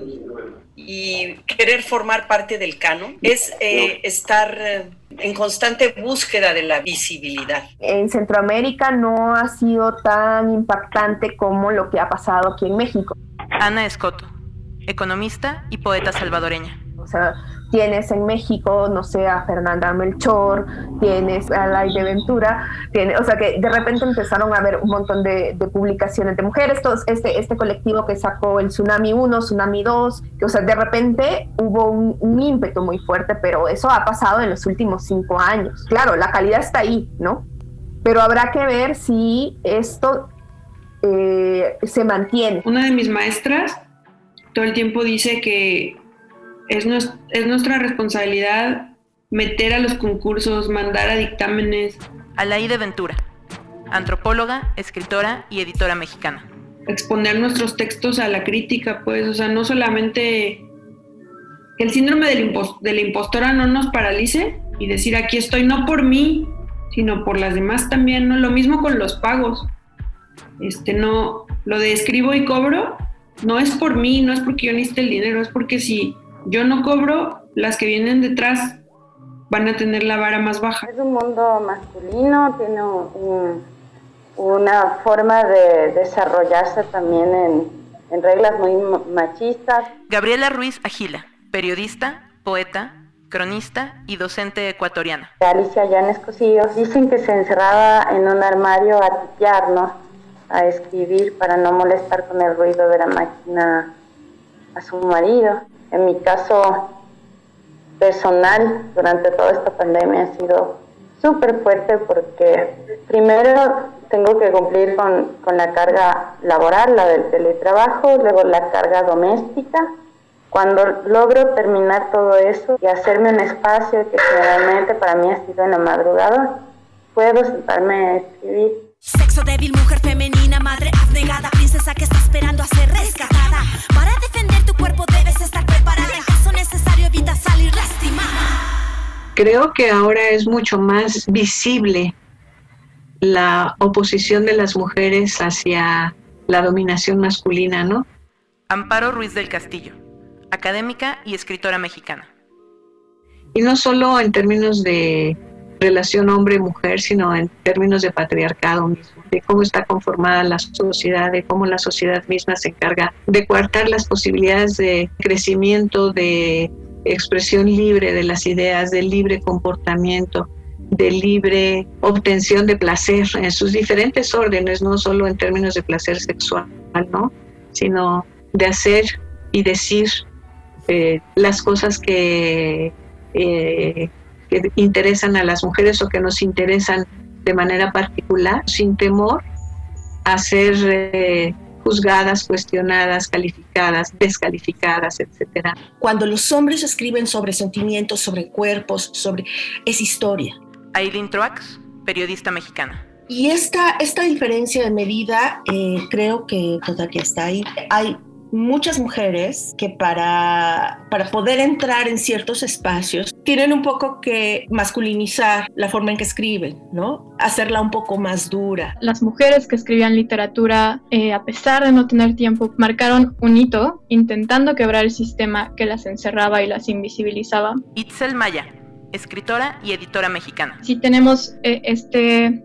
y querer formar parte del canon es eh, estar eh, en constante búsqueda de la visibilidad. En Centroamérica no ha sido tan impactante como lo que ha pasado aquí en México. Ana Escoto, economista y poeta salvadoreña. O sea, tienes en México, no sé, a Fernanda Melchor, tienes a Laide Ventura, tiene, o sea que de repente empezaron a haber un montón de, publicaciones de mujeres, este, este colectivo que sacó el Tsunami 1, Tsunami 2, que o sea, de repente hubo un, ímpetu muy fuerte, pero eso ha pasado en los últimos cinco años. Claro, la calidad está ahí, ¿no? Pero habrá que ver si esto eh, se mantiene. Una de mis maestras todo el tiempo dice que es, es nuestra responsabilidad meter a los concursos, mandar a dictámenes. Alaide Ventura, antropóloga, escritora y editora mexicana. Exponer nuestros textos a la crítica, pues, o sea, no solamente que el síndrome de la impostora no nos paralice y decir aquí estoy no por mí, sino por las demás también, ¿no? Lo mismo con los pagos. Este, no, lo de escribo y cobro, no es por mí, no es porque yo necesite el dinero, es porque si yo no cobro, las que vienen detrás van a tener la vara más baja. Es un mundo masculino, tiene una forma de desarrollarse también en, reglas muy machistas. Gabriela Ruiz Agila, periodista, poeta, cronista y docente ecuatoriana. Alicia Llanes Cosillos dicen que se encerraba en un armario a tipearnos, a escribir para no molestar con el ruido de la máquina a su marido. En mi caso personal, durante toda esta pandemia ha sido súper fuerte porque primero tengo que cumplir con, con, la carga laboral, la del teletrabajo, luego la carga doméstica. Cuando logro terminar todo eso y hacerme un espacio que generalmente para mí ha sido en la madrugada, puedo sentarme a escribir. Sexo débil, mujer femenina, madre abnegada, princesa que está esperando a ser rescatada. Para defender Creo que ahora es mucho más visible la oposición de las mujeres hacia la dominación masculina, ¿no? Amparo Ruiz del Castillo, académica y escritora mexicana. Y no solo en términos de relación hombre-mujer, sino en términos de patriarcado mismo, de cómo está conformada la sociedad, de cómo la sociedad misma se encarga de coartar las posibilidades de crecimiento, de expresión libre de las ideas, de libre comportamiento, de libre obtención de placer en sus diferentes órdenes, no solo en términos de placer sexual, ¿no? sino de hacer y decir eh, las cosas que, eh, que interesan a las mujeres o que nos interesan de manera particular, sin temor a eh, juzgadas, cuestionadas, calificadas, descalificadas, etcétera. Cuando los hombres escriben sobre sentimientos, sobre cuerpos, sobre es historia. Aileen Truax, periodista mexicana. Y esta, esta diferencia de medida eh, creo que todavía está ahí. Hay muchas mujeres que para, para poder entrar en ciertos espacios tienen un poco que masculinizar la forma en que escriben, ¿no? Hacerla un poco más dura. Las mujeres que escribían literatura, eh, a pesar de no tener tiempo, marcaron un hito intentando quebrar el sistema que las encerraba y las invisibilizaba. Itzel Maya, escritora y editora mexicana. Si tenemos eh, este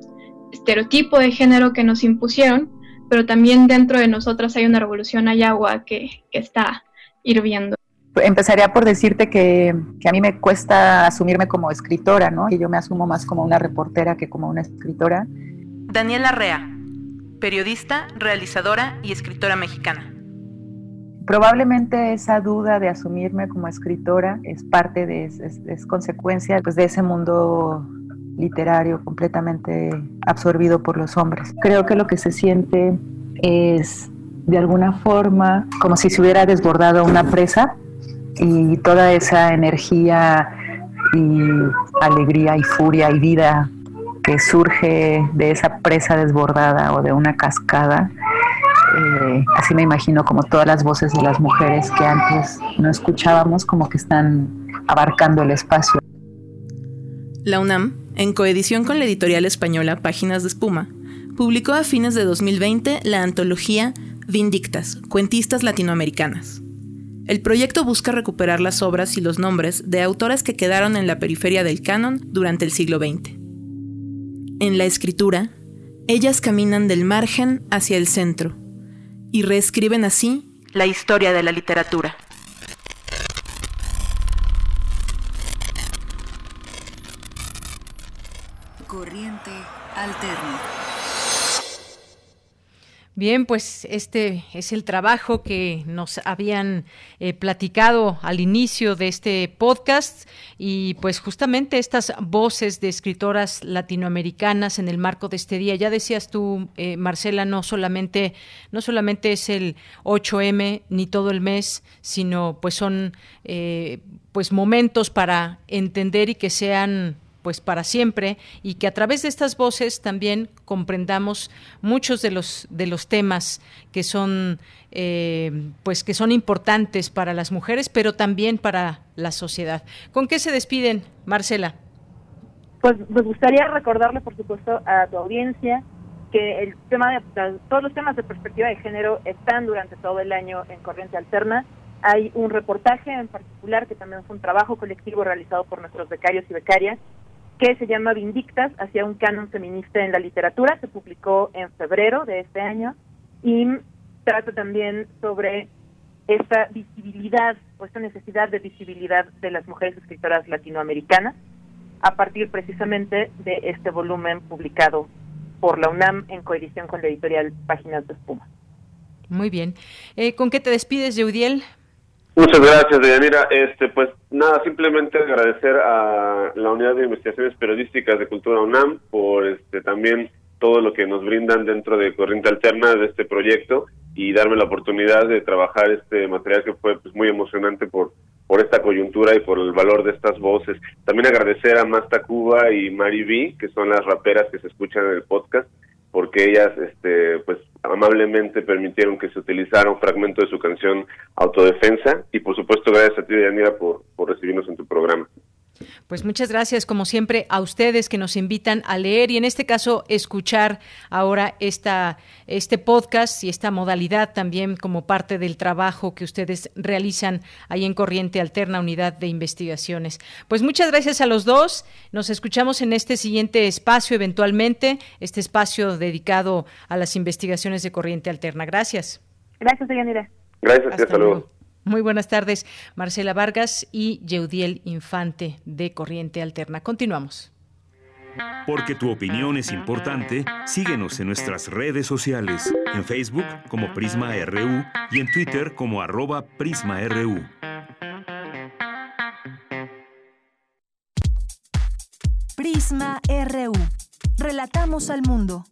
estereotipo de género que nos impusieron, pero también dentro de nosotras hay una revolución, hay agua que, está hirviendo. Empezaría por decirte que, a mí me cuesta asumirme como escritora, ¿no? Y yo me asumo más como una reportera que como una escritora. Daniela Rea, periodista, realizadora y escritora mexicana. Probablemente esa duda de asumirme como escritora es parte de, es, consecuencia pues, de ese mundo literario completamente absorbido por los hombres. Creo que lo que se siente es de alguna forma como si se hubiera desbordado una presa y toda esa energía y alegría y furia y vida que surge de esa presa desbordada o de una cascada. Eh, así me imagino como todas las voces de las mujeres que antes no escuchábamos como que están abarcando el espacio. La UNAM en coedición con la editorial española Páginas de Espuma, publicó a fines de 2020 la antología Vindictas, Cuentistas Latinoamericanas. El proyecto busca recuperar las obras y los nombres de autoras que quedaron en la periferia del canon durante el siglo XX. En la escritura, ellas caminan del margen hacia el centro y reescriben así la historia de la literatura. Corriente alterna. Bien, pues este es el trabajo que nos habían eh, platicado al inicio de este podcast y pues justamente estas voces de escritoras latinoamericanas en el marco de este día. Ya decías tú, eh, Marcela, no solamente no solamente es el 8M ni todo el mes, sino pues son eh, pues momentos para entender y que sean pues para siempre y que a través de estas voces también comprendamos muchos de los de los temas que son eh, pues que son importantes para las mujeres pero también para la sociedad. Con qué se despiden Marcela pues me gustaría recordarle por supuesto a tu audiencia que el tema de todos los temas de perspectiva de género están durante todo el año en corriente alterna. Hay un reportaje en particular que también fue un trabajo colectivo realizado por nuestros becarios y becarias que se llama Vindictas hacia un canon feminista en la literatura, se publicó en febrero de este año y trata también sobre esta visibilidad o esta necesidad de visibilidad de las mujeres escritoras latinoamericanas a partir precisamente de este volumen publicado por la UNAM en coedición con la editorial Páginas de Espuma. Muy bien. Eh, ¿Con qué te despides, Yeudiel? Muchas gracias, Deyanira. Este, pues nada, simplemente agradecer a la Unidad de Investigaciones Periodísticas de Cultura UNAM por este también todo lo que nos brindan dentro de Corriente Alterna de este proyecto y darme la oportunidad de trabajar este material que fue pues, muy emocionante por por esta coyuntura y por el valor de estas voces. También agradecer a Masta Cuba y Mari B, que son las raperas que se escuchan en el podcast, porque ellas este pues amablemente permitieron que se utilizara un fragmento de su canción Autodefensa y por supuesto gracias a ti Daniela por, por recibirnos en tu programa. Pues muchas gracias, como siempre, a ustedes que nos invitan a leer y en este caso escuchar ahora esta, este podcast y esta modalidad también como parte del trabajo que ustedes realizan ahí en Corriente Alterna Unidad de Investigaciones. Pues muchas gracias a los dos. Nos escuchamos en este siguiente espacio eventualmente, este espacio dedicado a las investigaciones de Corriente Alterna. Gracias. Gracias, Deyanira. Gracias, hasta, luego. Muy buenas tardes, Marcela Vargas y Yeudiel Infante de Corriente Alterna. Continuamos. Porque tu opinión es importante, síguenos en nuestras redes sociales, en Facebook como Prisma RU y en Twitter como arroba PrismaRU. Prisma RU. Relatamos al mundo.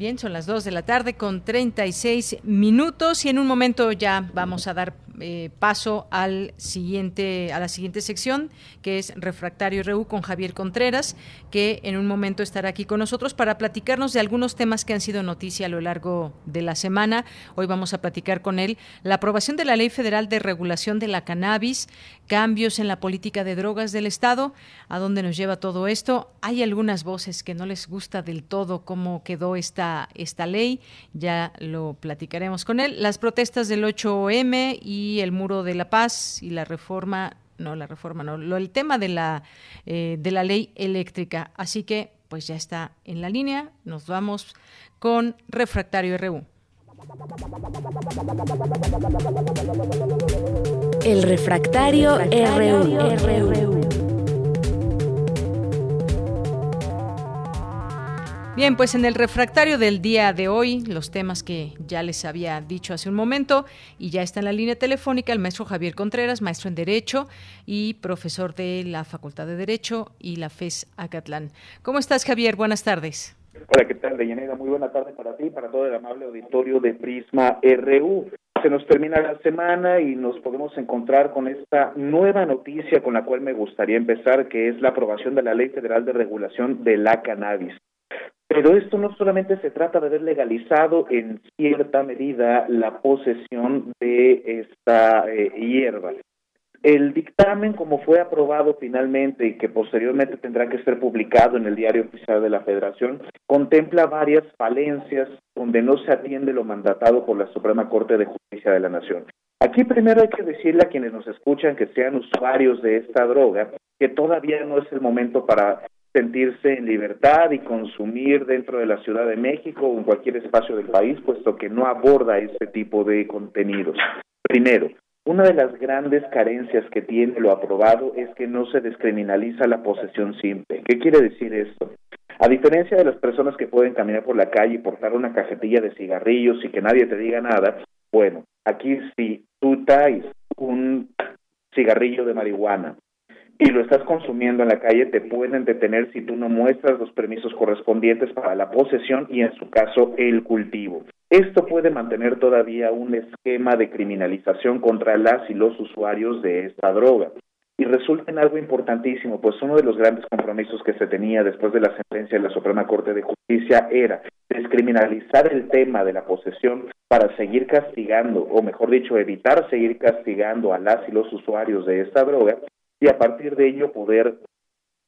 Bien, son las 2 de la tarde con 36 minutos y en un momento ya vamos a dar eh, paso al siguiente, a la siguiente sección, que es Refractario RU con Javier Contreras, que en un momento estará aquí con nosotros para platicarnos de algunos temas que han sido noticia a lo largo de la semana. Hoy vamos a platicar con él la aprobación de la Ley Federal de Regulación de la Cannabis, cambios en la política de drogas del Estado, a dónde nos lleva todo esto. Hay algunas voces que no les gusta del todo cómo quedó esta esta, ley, ya lo platicaremos con él. Las protestas del 8M y el muro de la paz y la reforma, no, la reforma, no, lo, el tema de la, eh, de la ley eléctrica. Así que, pues ya está en la línea, nos vamos con Refractario RU. El refractario, RU. Bien, pues en el refractario del día de hoy, los temas que ya les había dicho hace un momento, y ya está en la línea telefónica el maestro Javier Contreras, maestro en Derecho y profesor de la Facultad de Derecho y la FES Acatlán. ¿Cómo estás, Javier? Buenas tardes. Hola, ¿qué tal, Deyanira? Muy buena tarde para ti y para todo el amable auditorio de Prisma RU. Se nos termina la semana y nos podemos encontrar con esta nueva noticia con la cual me gustaría empezar, que es la aprobación de la Ley Federal de Regulación de la Cannabis. Pero esto no solamente se trata de haber legalizado en cierta medida la posesión de esta eh, hierba, El dictamen, como fue aprobado finalmente y que posteriormente tendrá que ser publicado en el Diario Oficial de la Federación, contempla varias falencias donde no se atiende lo mandatado por la Suprema Corte de Justicia de la Nación. Aquí primero hay que decirle a quienes nos escuchan que sean usuarios de esta droga que todavía no es el momento para sentirse en libertad y consumir dentro de la Ciudad de México o en cualquier espacio del país, puesto que no aborda este tipo de contenidos. Primero, una de las grandes carencias que tiene lo aprobado es que no se descriminaliza la posesión simple. ¿Qué quiere decir esto? A diferencia de las personas que pueden caminar por la calle y portar una cajetilla de cigarrillos y que nadie te diga nada, bueno, aquí si tú traes un cigarrillo de marihuana y lo estás consumiendo en la calle, te pueden detener si tú no muestras los permisos correspondientes para la posesión y en su caso el cultivo. Esto puede mantener todavía un esquema de criminalización contra las y los usuarios de esta droga. Y resulta en algo importantísimo, pues uno de los grandes compromisos que se tenía después de la sentencia de la Suprema Corte de Justicia era descriminalizar el tema de la posesión para seguir castigando, o mejor dicho, evitar seguir castigando a las y los usuarios de esta droga y a partir de ello poder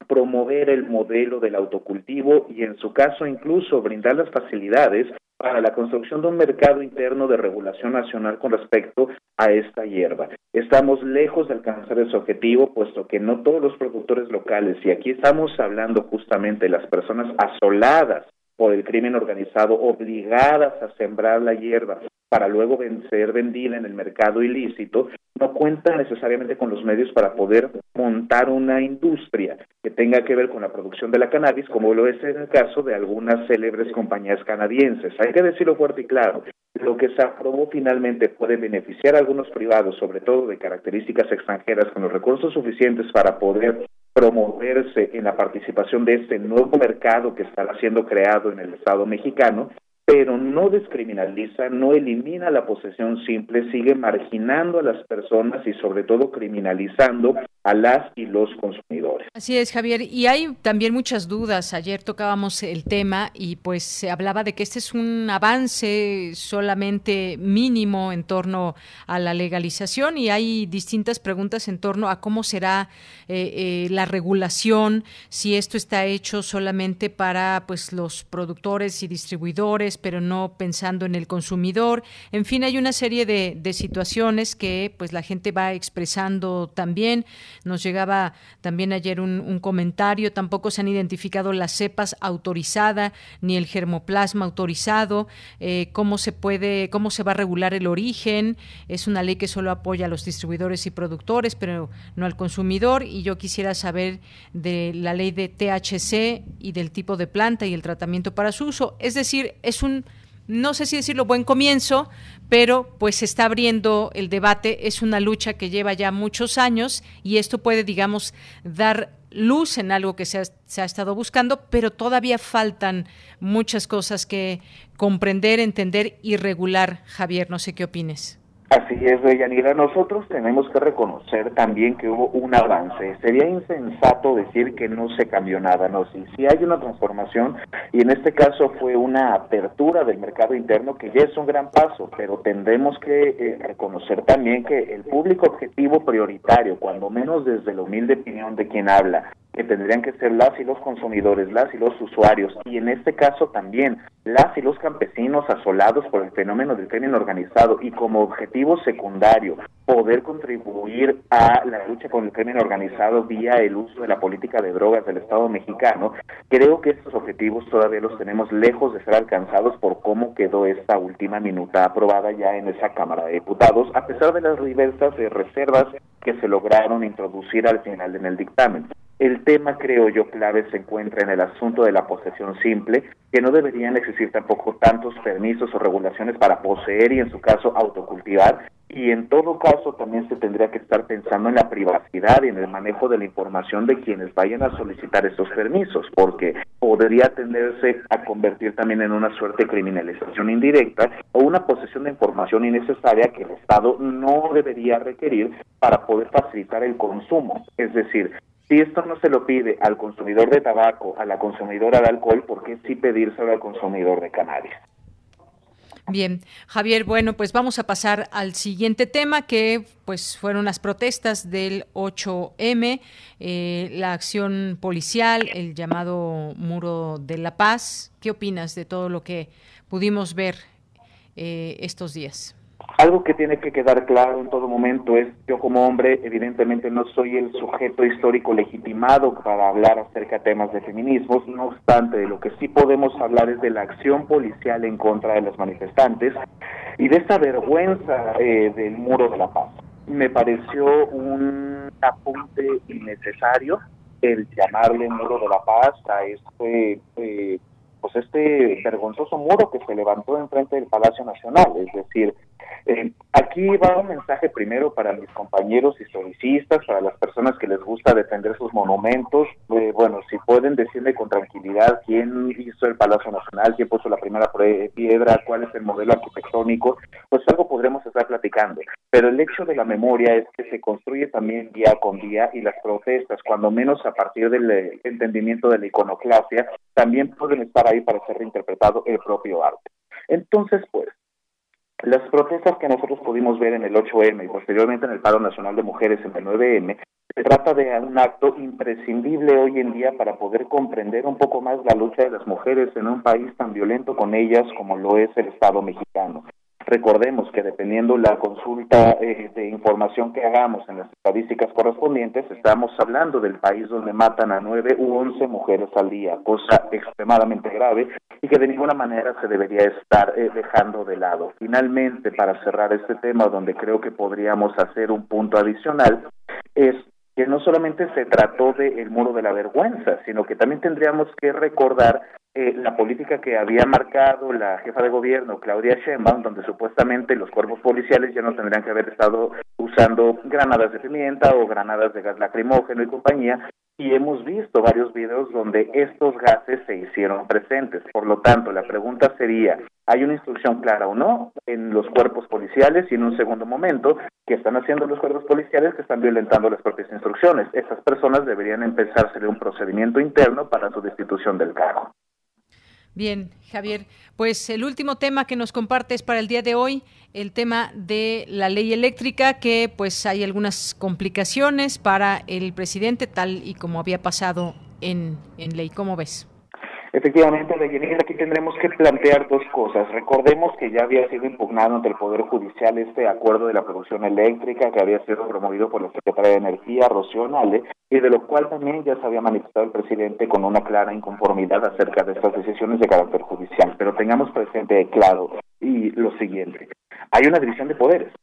promover el modelo del autocultivo y en su caso incluso brindar las facilidades para la construcción de un mercado interno de regulación nacional con respecto a esta hierba. Estamos lejos de alcanzar ese objetivo, puesto que no todos los productores locales, y aquí estamos hablando justamente de las personas asoladas por el crimen organizado, obligadas a sembrar la hierba para luego ser vendida en el mercado ilícito, no cuenta necesariamente con los medios para poder montar una industria que tenga que ver con la producción de la cannabis, como lo es en el caso de algunas célebres compañías canadienses. Hay que decirlo fuerte y claro, lo que se aprobó finalmente puede beneficiar a algunos privados, sobre todo de características extranjeras, con los recursos suficientes para poder promoverse en la participación de este nuevo mercado que estará siendo creado en el Estado mexicano, pero no descriminaliza, no elimina la posesión simple, sigue marginando a las personas y sobre todo criminalizando a las y los consumidores. Así es, Javier. Y hay también muchas dudas. Ayer tocábamos el tema y pues se hablaba de que este es un avance solamente mínimo en torno a la legalización y hay distintas preguntas en torno a cómo será eh, eh, la regulación, si esto está hecho solamente para pues los productores y distribuidores, pero no pensando en el consumidor. En fin, hay una serie de, situaciones que pues la gente va expresando también. Nos llegaba también ayer un, comentario, tampoco se han identificado las cepas autorizadas ni el germoplasma autorizado, eh, cómo se puede, cómo se va a regular el origen. Es una ley que solo apoya a los distribuidores y productores, pero no al consumidor. Y yo quisiera saber de la ley de THC y del tipo de planta y el tratamiento para su uso. Es decir, es un no sé si decirlo buen comienzo, pero pues se está abriendo el debate, es una lucha que lleva ya muchos años y esto puede, digamos, dar luz en algo que se ha, se ha estado buscando, pero todavía faltan muchas cosas que comprender, entender y regular. Javier, no sé qué opines. Así es, Deyanira. Nosotros tenemos que reconocer también que hubo un avance. Sería insensato decir que no se cambió nada, no. Sí, sí hay una transformación y en este caso fue una apertura del mercado interno que ya es un gran paso, pero tendremos que eh, reconocer también que el público objetivo prioritario, cuando menos desde la humilde opinión de quien habla, que tendrían que ser las y los consumidores, las y los usuarios, y en este caso también las y los campesinos asolados por el fenómeno del crimen organizado y como objetivo secundario poder contribuir a la lucha con el crimen organizado vía el uso de la política de drogas del Estado mexicano, creo que estos objetivos todavía los tenemos lejos de ser alcanzados por cómo quedó esta última minuta aprobada ya en esa Cámara de Diputados, a pesar de las diversas reservas que se lograron introducir al final en el dictamen. El tema, creo yo, clave se encuentra en el asunto de la posesión simple, que no deberían existir tampoco tantos permisos o regulaciones para poseer y, en su caso, autocultivar. Y en todo caso, también se tendría que estar pensando en la privacidad y en el manejo de la información de quienes vayan a solicitar estos permisos, porque podría tenderse a convertir también en una suerte de criminalización indirecta o una posesión de información innecesaria que el Estado no debería requerir para poder facilitar el consumo. Es decir, si esto no se lo pide al consumidor de tabaco, a la consumidora de alcohol, ¿por qué sí pedírselo al consumidor de cannabis? Bien, Javier, bueno, pues vamos a pasar al siguiente tema que pues fueron las protestas del 8M, eh, la acción policial, el llamado Muro de la Paz. ¿Qué opinas de todo lo que pudimos ver eh, estos días? Algo que tiene que quedar claro en todo momento es, yo como hombre, evidentemente no soy el sujeto histórico legitimado para hablar acerca de temas de feminismos, no obstante, de lo que sí podemos hablar es de la acción policial en contra de los manifestantes y de esta vergüenza eh, del muro de la paz. Me pareció un apunte innecesario el llamarle muro de la paz a este eh, pues este vergonzoso muro que se levantó enfrente del Palacio Nacional, es decir, eh, aquí va un mensaje primero para mis compañeros historicistas, para las personas que les gusta defender sus monumentos. Eh, bueno, si pueden decirme con tranquilidad quién hizo el Palacio Nacional, quién puso la primera piedra, cuál es el modelo arquitectónico, pues algo podremos estar platicando. Pero el hecho de la memoria es que se construye también día con día y las protestas, cuando menos a partir del eh, entendimiento de la iconoclasia, también pueden estar ahí para ser reinterpretado el propio arte. Entonces, pues, las protestas que nosotros pudimos ver en el 8M y posteriormente en el paro nacional de mujeres en el 9M, se trata de un acto imprescindible hoy en día para poder comprender un poco más la lucha de las mujeres en un país tan violento con ellas como lo es el Estado mexicano. Recordemos que dependiendo la consulta eh, de información que hagamos en las estadísticas correspondientes, estamos hablando del país donde matan a nueve u once mujeres al día, cosa extremadamente grave y que de ninguna manera se debería estar eh, dejando de lado. Finalmente, para cerrar este tema, donde creo que podríamos hacer un punto adicional, es que no solamente se trató del muro de la vergüenza, sino que también tendríamos que recordar eh, la política que había marcado la jefa de gobierno, Claudia Sheinbaum, donde supuestamente los cuerpos policiales ya no tendrían que haber estado usando granadas de pimienta o granadas de gas lacrimógeno y compañía, y hemos visto varios videos donde estos gases se hicieron presentes. Por lo tanto, la pregunta sería, ¿hay una instrucción clara o no en los cuerpos policiales? Y en un segundo momento, ¿qué están haciendo los cuerpos policiales que están violentando las propias instrucciones? Esas personas deberían empezar a un procedimiento interno para su destitución del cargo. Bien, Javier, pues el último tema que nos compartes para el día de hoy, el tema de la ley eléctrica, que pues hay algunas complicaciones para el presidente, tal y como había pasado en, en ley. ¿Cómo ves? Efectivamente, Deyanira, aquí tendremos que plantear dos cosas. Recordemos que ya había sido impugnado ante el Poder Judicial este acuerdo de la producción eléctrica que había sido promovido por la Secretaría de Energía, Rocío Nale, y de lo cual también ya se había manifestado el presidente con una clara inconformidad acerca de estas decisiones de carácter judicial. Pero tengamos presente claro y lo siguiente, hay una división de poderes.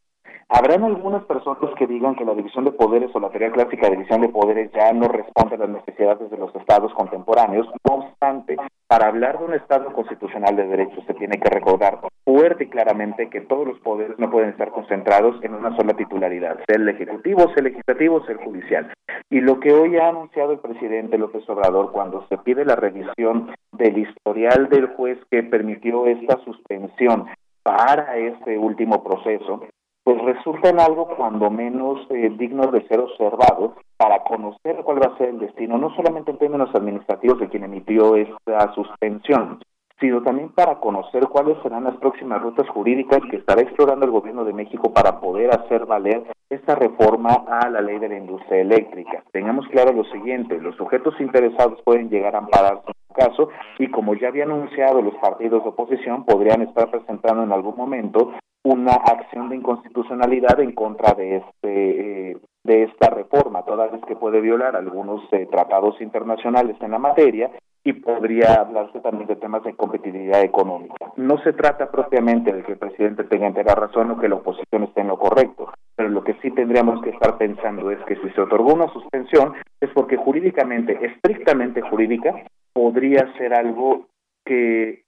Habrán algunas personas que digan que la división de poderes o la teoría clásica de división de poderes ya no responde a las necesidades de los estados contemporáneos. No obstante, para hablar de un estado constitucional de derechos se tiene que recordar fuerte y claramente que todos los poderes no pueden estar concentrados en una sola titularidad, sea el ejecutivo, sea el legislativo, sea el judicial. Y lo que hoy ha anunciado el presidente López Obrador cuando se pide la revisión del historial del juez que permitió esta suspensión para este último proceso, pues resultan algo cuando menos eh, dignos de ser observados para conocer cuál va a ser el destino, no solamente en términos administrativos de quien emitió esta suspensión, sino también para conocer cuáles serán las próximas rutas jurídicas que estará explorando el gobierno de México para poder hacer valer esta reforma a la ley de la industria eléctrica. Tengamos claro lo siguiente, los sujetos interesados pueden llegar a ampararse en un caso y como ya había anunciado los partidos de oposición, podrían estar presentando en algún momento una acción de inconstitucionalidad en contra de este eh, de esta reforma, toda vez que puede violar algunos eh, tratados internacionales en la materia y podría hablarse también de temas de competitividad económica. No se trata propiamente de que el presidente tenga entera razón o que la oposición esté en lo correcto, pero lo que sí tendríamos que estar pensando es que si se otorgó una suspensión es porque jurídicamente, estrictamente jurídica, podría ser algo que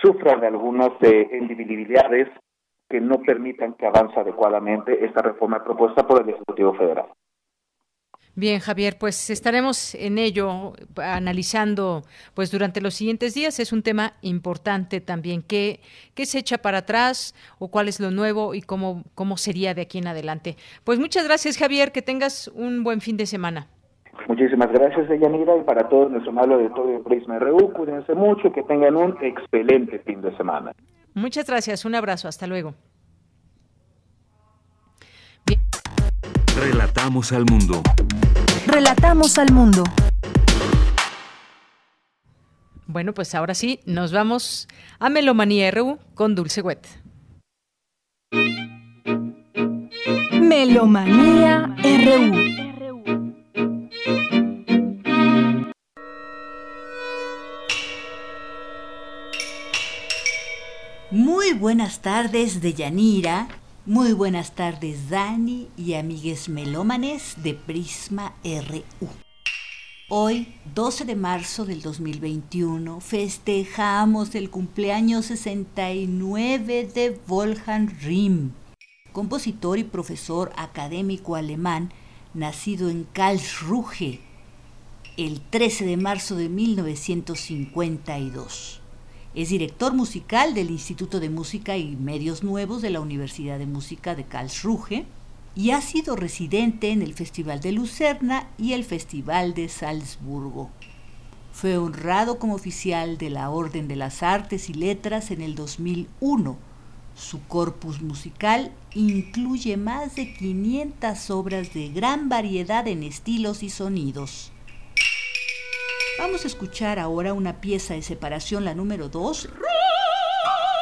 sufra de algunas eh, que no permitan que avance adecuadamente esta reforma propuesta por el Ejecutivo Federal. Bien, Javier, pues estaremos en ello analizando pues durante los siguientes días. Es un tema importante también. ¿Qué, qué se echa para atrás o cuál es lo nuevo y cómo, cómo sería de aquí en adelante? Pues muchas gracias, Javier. Que tengas un buen fin de semana. Muchísimas gracias, Deyanira, y para todos nuestro amable auditorio de Prisma RU, cuídense mucho y que tengan un excelente fin de semana. Muchas gracias, un abrazo, hasta luego. Relatamos al mundo. Relatamos al mundo. Bueno, pues ahora sí, nos vamos a Melomanía RU con Dulce Wet. Melomanía RU. Muy buenas tardes de Yanira, muy buenas tardes Dani y amigues melómanes de Prisma RU. Hoy, 12 de marzo del 2021, festejamos el cumpleaños 69 de Wolfgang Riem, compositor y profesor académico alemán, nacido en Karlsruhe el 13 de marzo de 1952. Es director musical del Instituto de Música y Medios Nuevos de la Universidad de Música de Karlsruhe y ha sido residente en el Festival de Lucerna y el Festival de Salzburgo. Fue honrado como oficial de la Orden de las Artes y Letras en el 2001. Su corpus musical incluye más de 500 obras de gran variedad en estilos y sonidos. Vamos a escuchar ahora una pieza de separación, la número 2,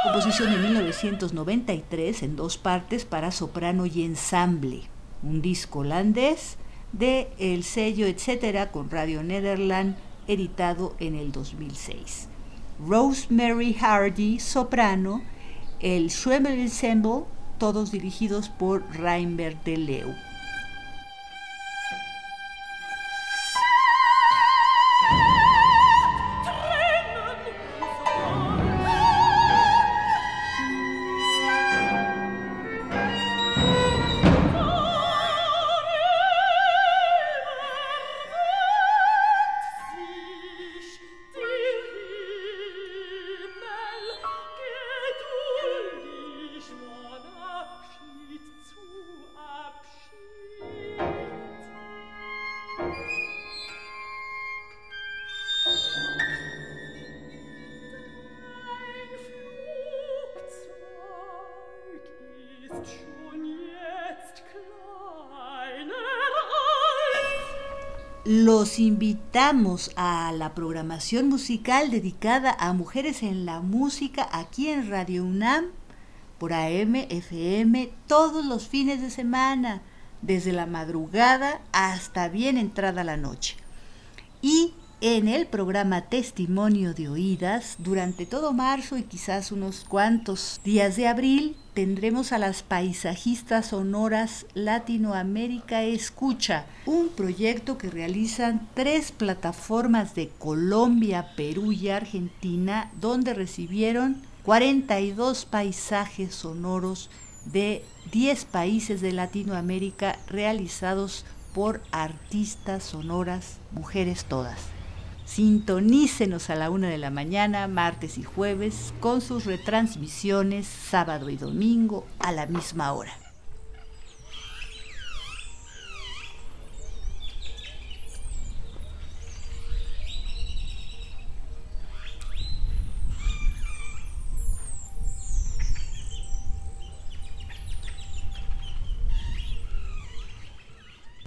composición de 1993 en dos partes para soprano y ensamble, un disco holandés de el sello etcétera con Radio Nederland editado en el 2006. Rosemary Hardy, soprano, el Schwemmel Ensemble, todos dirigidos por Reinbert de Leu. Los invitamos a la programación musical dedicada a mujeres en la música aquí en Radio UNAM por AM, FM, todos los fines de semana, desde la madrugada hasta bien entrada la noche. Y en el programa Testimonio de Oídas, durante todo marzo y quizás unos cuantos días de abril, tendremos a las paisajistas sonoras Latinoamérica Escucha, un proyecto que realizan tres plataformas de Colombia, Perú y Argentina, donde recibieron 42 paisajes sonoros de 10 países de Latinoamérica realizados por artistas sonoras, mujeres todas. Sintonícenos a la una de la mañana, martes y jueves, con sus retransmisiones sábado y domingo a la misma hora.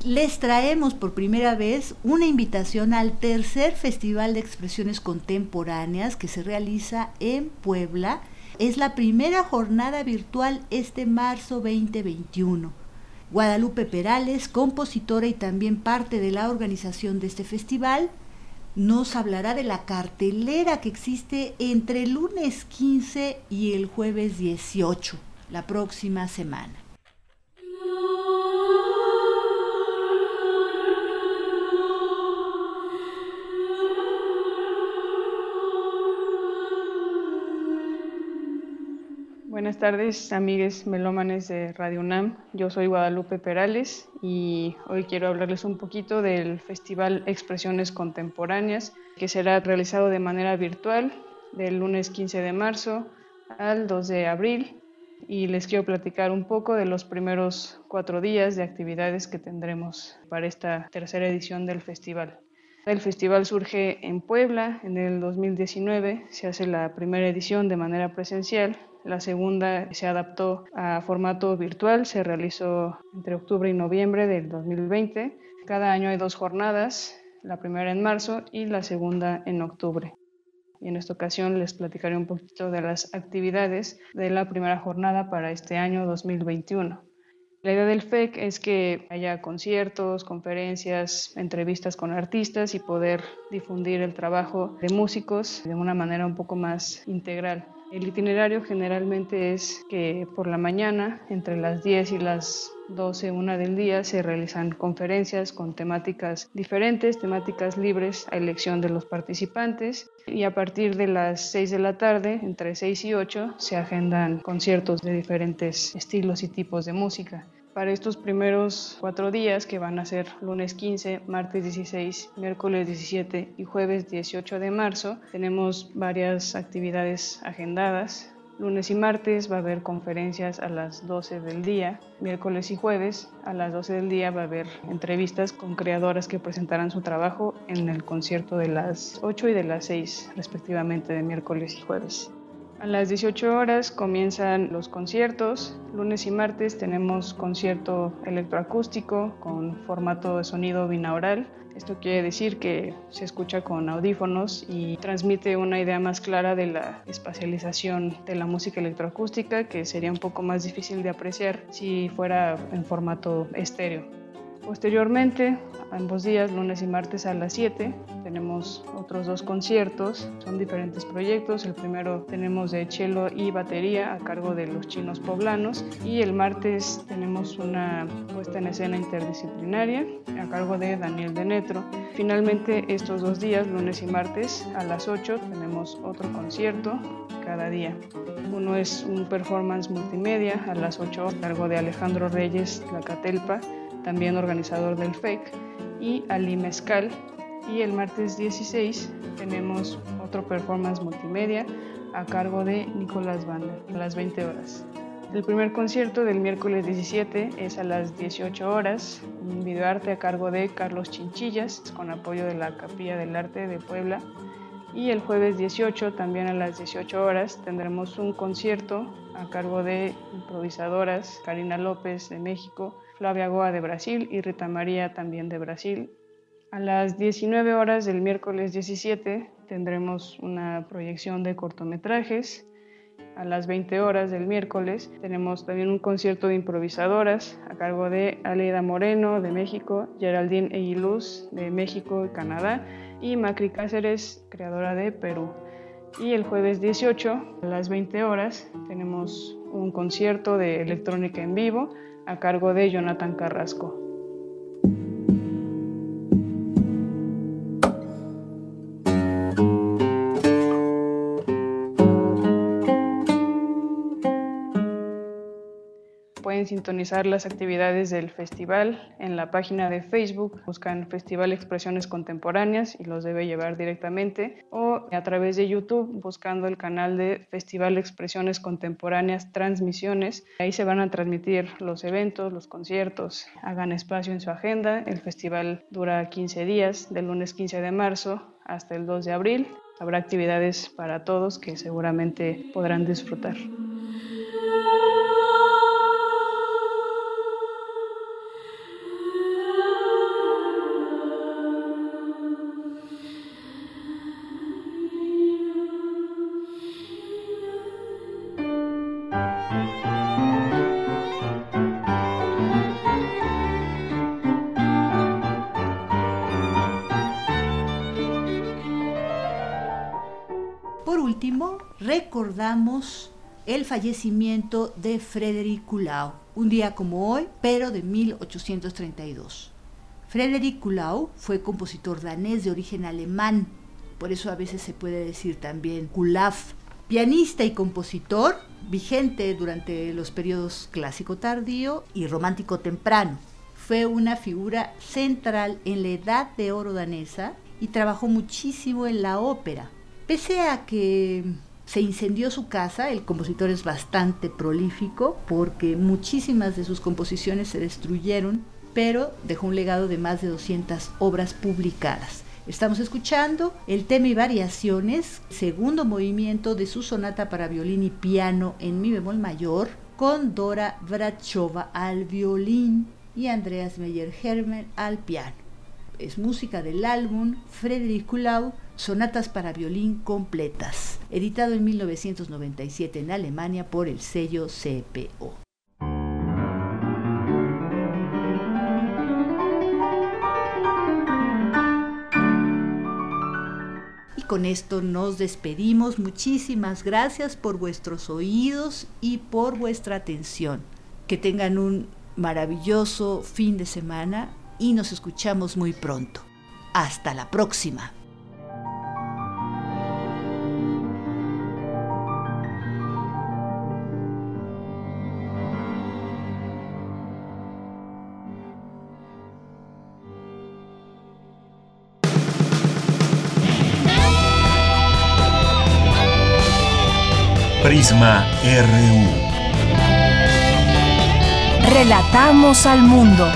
Les traemos por primera vez una invitación al tercer Festival de Expresiones Contemporáneas que se realiza en Puebla. Es la primera jornada virtual este marzo 2021. Guadalupe Perales, compositora y también parte de la organización de este festival, nos hablará de la cartelera que existe entre el lunes 15 y el jueves 18, la próxima semana. Buenas tardes, amigues melómanes de Radio UNAM. Yo soy Guadalupe Perales y hoy quiero hablarles un poquito del Festival Expresiones Contemporáneas, que será realizado de manera virtual del lunes 15 de marzo al 2 de abril. Y les quiero platicar un poco de los primeros cuatro días de actividades que tendremos para esta tercera edición del festival. El festival surge en Puebla en el 2019, se hace la primera edición de manera presencial, la segunda se adaptó a formato virtual, se realizó entre octubre y noviembre del 2020. Cada año hay dos jornadas, la primera en marzo y la segunda en octubre. Y en esta ocasión les platicaré un poquito de las actividades de la primera jornada para este año 2021. La idea del FEC es que haya conciertos, conferencias, entrevistas con artistas y poder difundir el trabajo de músicos de una manera un poco más integral. El itinerario generalmente es que por la mañana, entre las 10 y las 12, una del día, se realizan conferencias con temáticas diferentes, temáticas libres a elección de los participantes. Y a partir de las 6 de la tarde, entre 6 y 8, se agendan conciertos de diferentes estilos y tipos de música. Para estos primeros cuatro días, que van a ser lunes 15, martes 16, miércoles 17 y jueves 18 de marzo, tenemos varias actividades agendadas. Lunes y martes va a haber conferencias a las 12 del día. Miércoles y jueves a las 12 del día va a haber entrevistas con creadoras que presentarán su trabajo en el concierto de las 8 y de las 6 respectivamente de miércoles y jueves. A las 18 horas comienzan los conciertos. Lunes y martes tenemos concierto electroacústico con formato de sonido binaural. Esto quiere decir que se escucha con audífonos y transmite una idea más clara de la espacialización de la música electroacústica que sería un poco más difícil de apreciar si fuera en formato estéreo. Posteriormente, ambos días, lunes y martes a las 7, tenemos otros dos conciertos, son diferentes proyectos. El primero tenemos de cello y batería a cargo de los chinos poblanos y el martes tenemos una puesta en escena interdisciplinaria a cargo de Daniel Denetro. Finalmente, estos dos días, lunes y martes a las 8, tenemos otro concierto cada día. Uno es un performance multimedia a las 8 a cargo de Alejandro Reyes Catelpa también organizador del FEC, y Ali Mezcal. Y el martes 16 tenemos otro performance multimedia a cargo de Nicolás Banda a las 20 horas. El primer concierto del miércoles 17 es a las 18 horas, un videoarte a cargo de Carlos Chinchillas, con apoyo de la Capilla del Arte de Puebla. Y el jueves 18, también a las 18 horas, tendremos un concierto a cargo de improvisadoras Karina López de México, Flavia Goa de Brasil y Rita María también de Brasil. A las 19 horas del miércoles 17 tendremos una proyección de cortometrajes. A las 20 horas del miércoles tenemos también un concierto de improvisadoras a cargo de Aleida Moreno de México, Geraldine Eguiluz de México y Canadá y Macri Cáceres, creadora de Perú. Y el jueves 18 a las 20 horas tenemos un concierto de electrónica en vivo a cargo de Jonathan Carrasco. Sintonizar las actividades del festival en la página de Facebook, buscan Festival Expresiones Contemporáneas y los debe llevar directamente, o a través de YouTube buscando el canal de Festival Expresiones Contemporáneas Transmisiones. Ahí se van a transmitir los eventos, los conciertos, hagan espacio en su agenda. El festival dura 15 días, del lunes 15 de marzo hasta el 2 de abril. Habrá actividades para todos que seguramente podrán disfrutar. El fallecimiento de Frederic Coulau, un día como hoy, pero de 1832. Frederic Coulau fue compositor danés de origen alemán, por eso a veces se puede decir también Kulaf, pianista y compositor, vigente durante los periodos clásico tardío y romántico temprano. Fue una figura central en la edad de oro danesa y trabajó muchísimo en la ópera. Pese a que se incendió su casa, el compositor es bastante prolífico porque muchísimas de sus composiciones se destruyeron, pero dejó un legado de más de 200 obras publicadas. Estamos escuchando el tema y variaciones, segundo movimiento de su sonata para violín y piano en mi bemol mayor, con Dora Brachova al violín y Andreas Meyer-Hermann al piano. Es música del álbum Frederick Kulau, Sonatas para violín completas, editado en 1997 en Alemania por el sello CPO. con esto nos despedimos. Muchísimas gracias por vuestros oídos y por vuestra atención. Que tengan un maravilloso fin de semana y nos escuchamos muy pronto. Hasta la próxima. Prisma RU. Relatamos al mundo.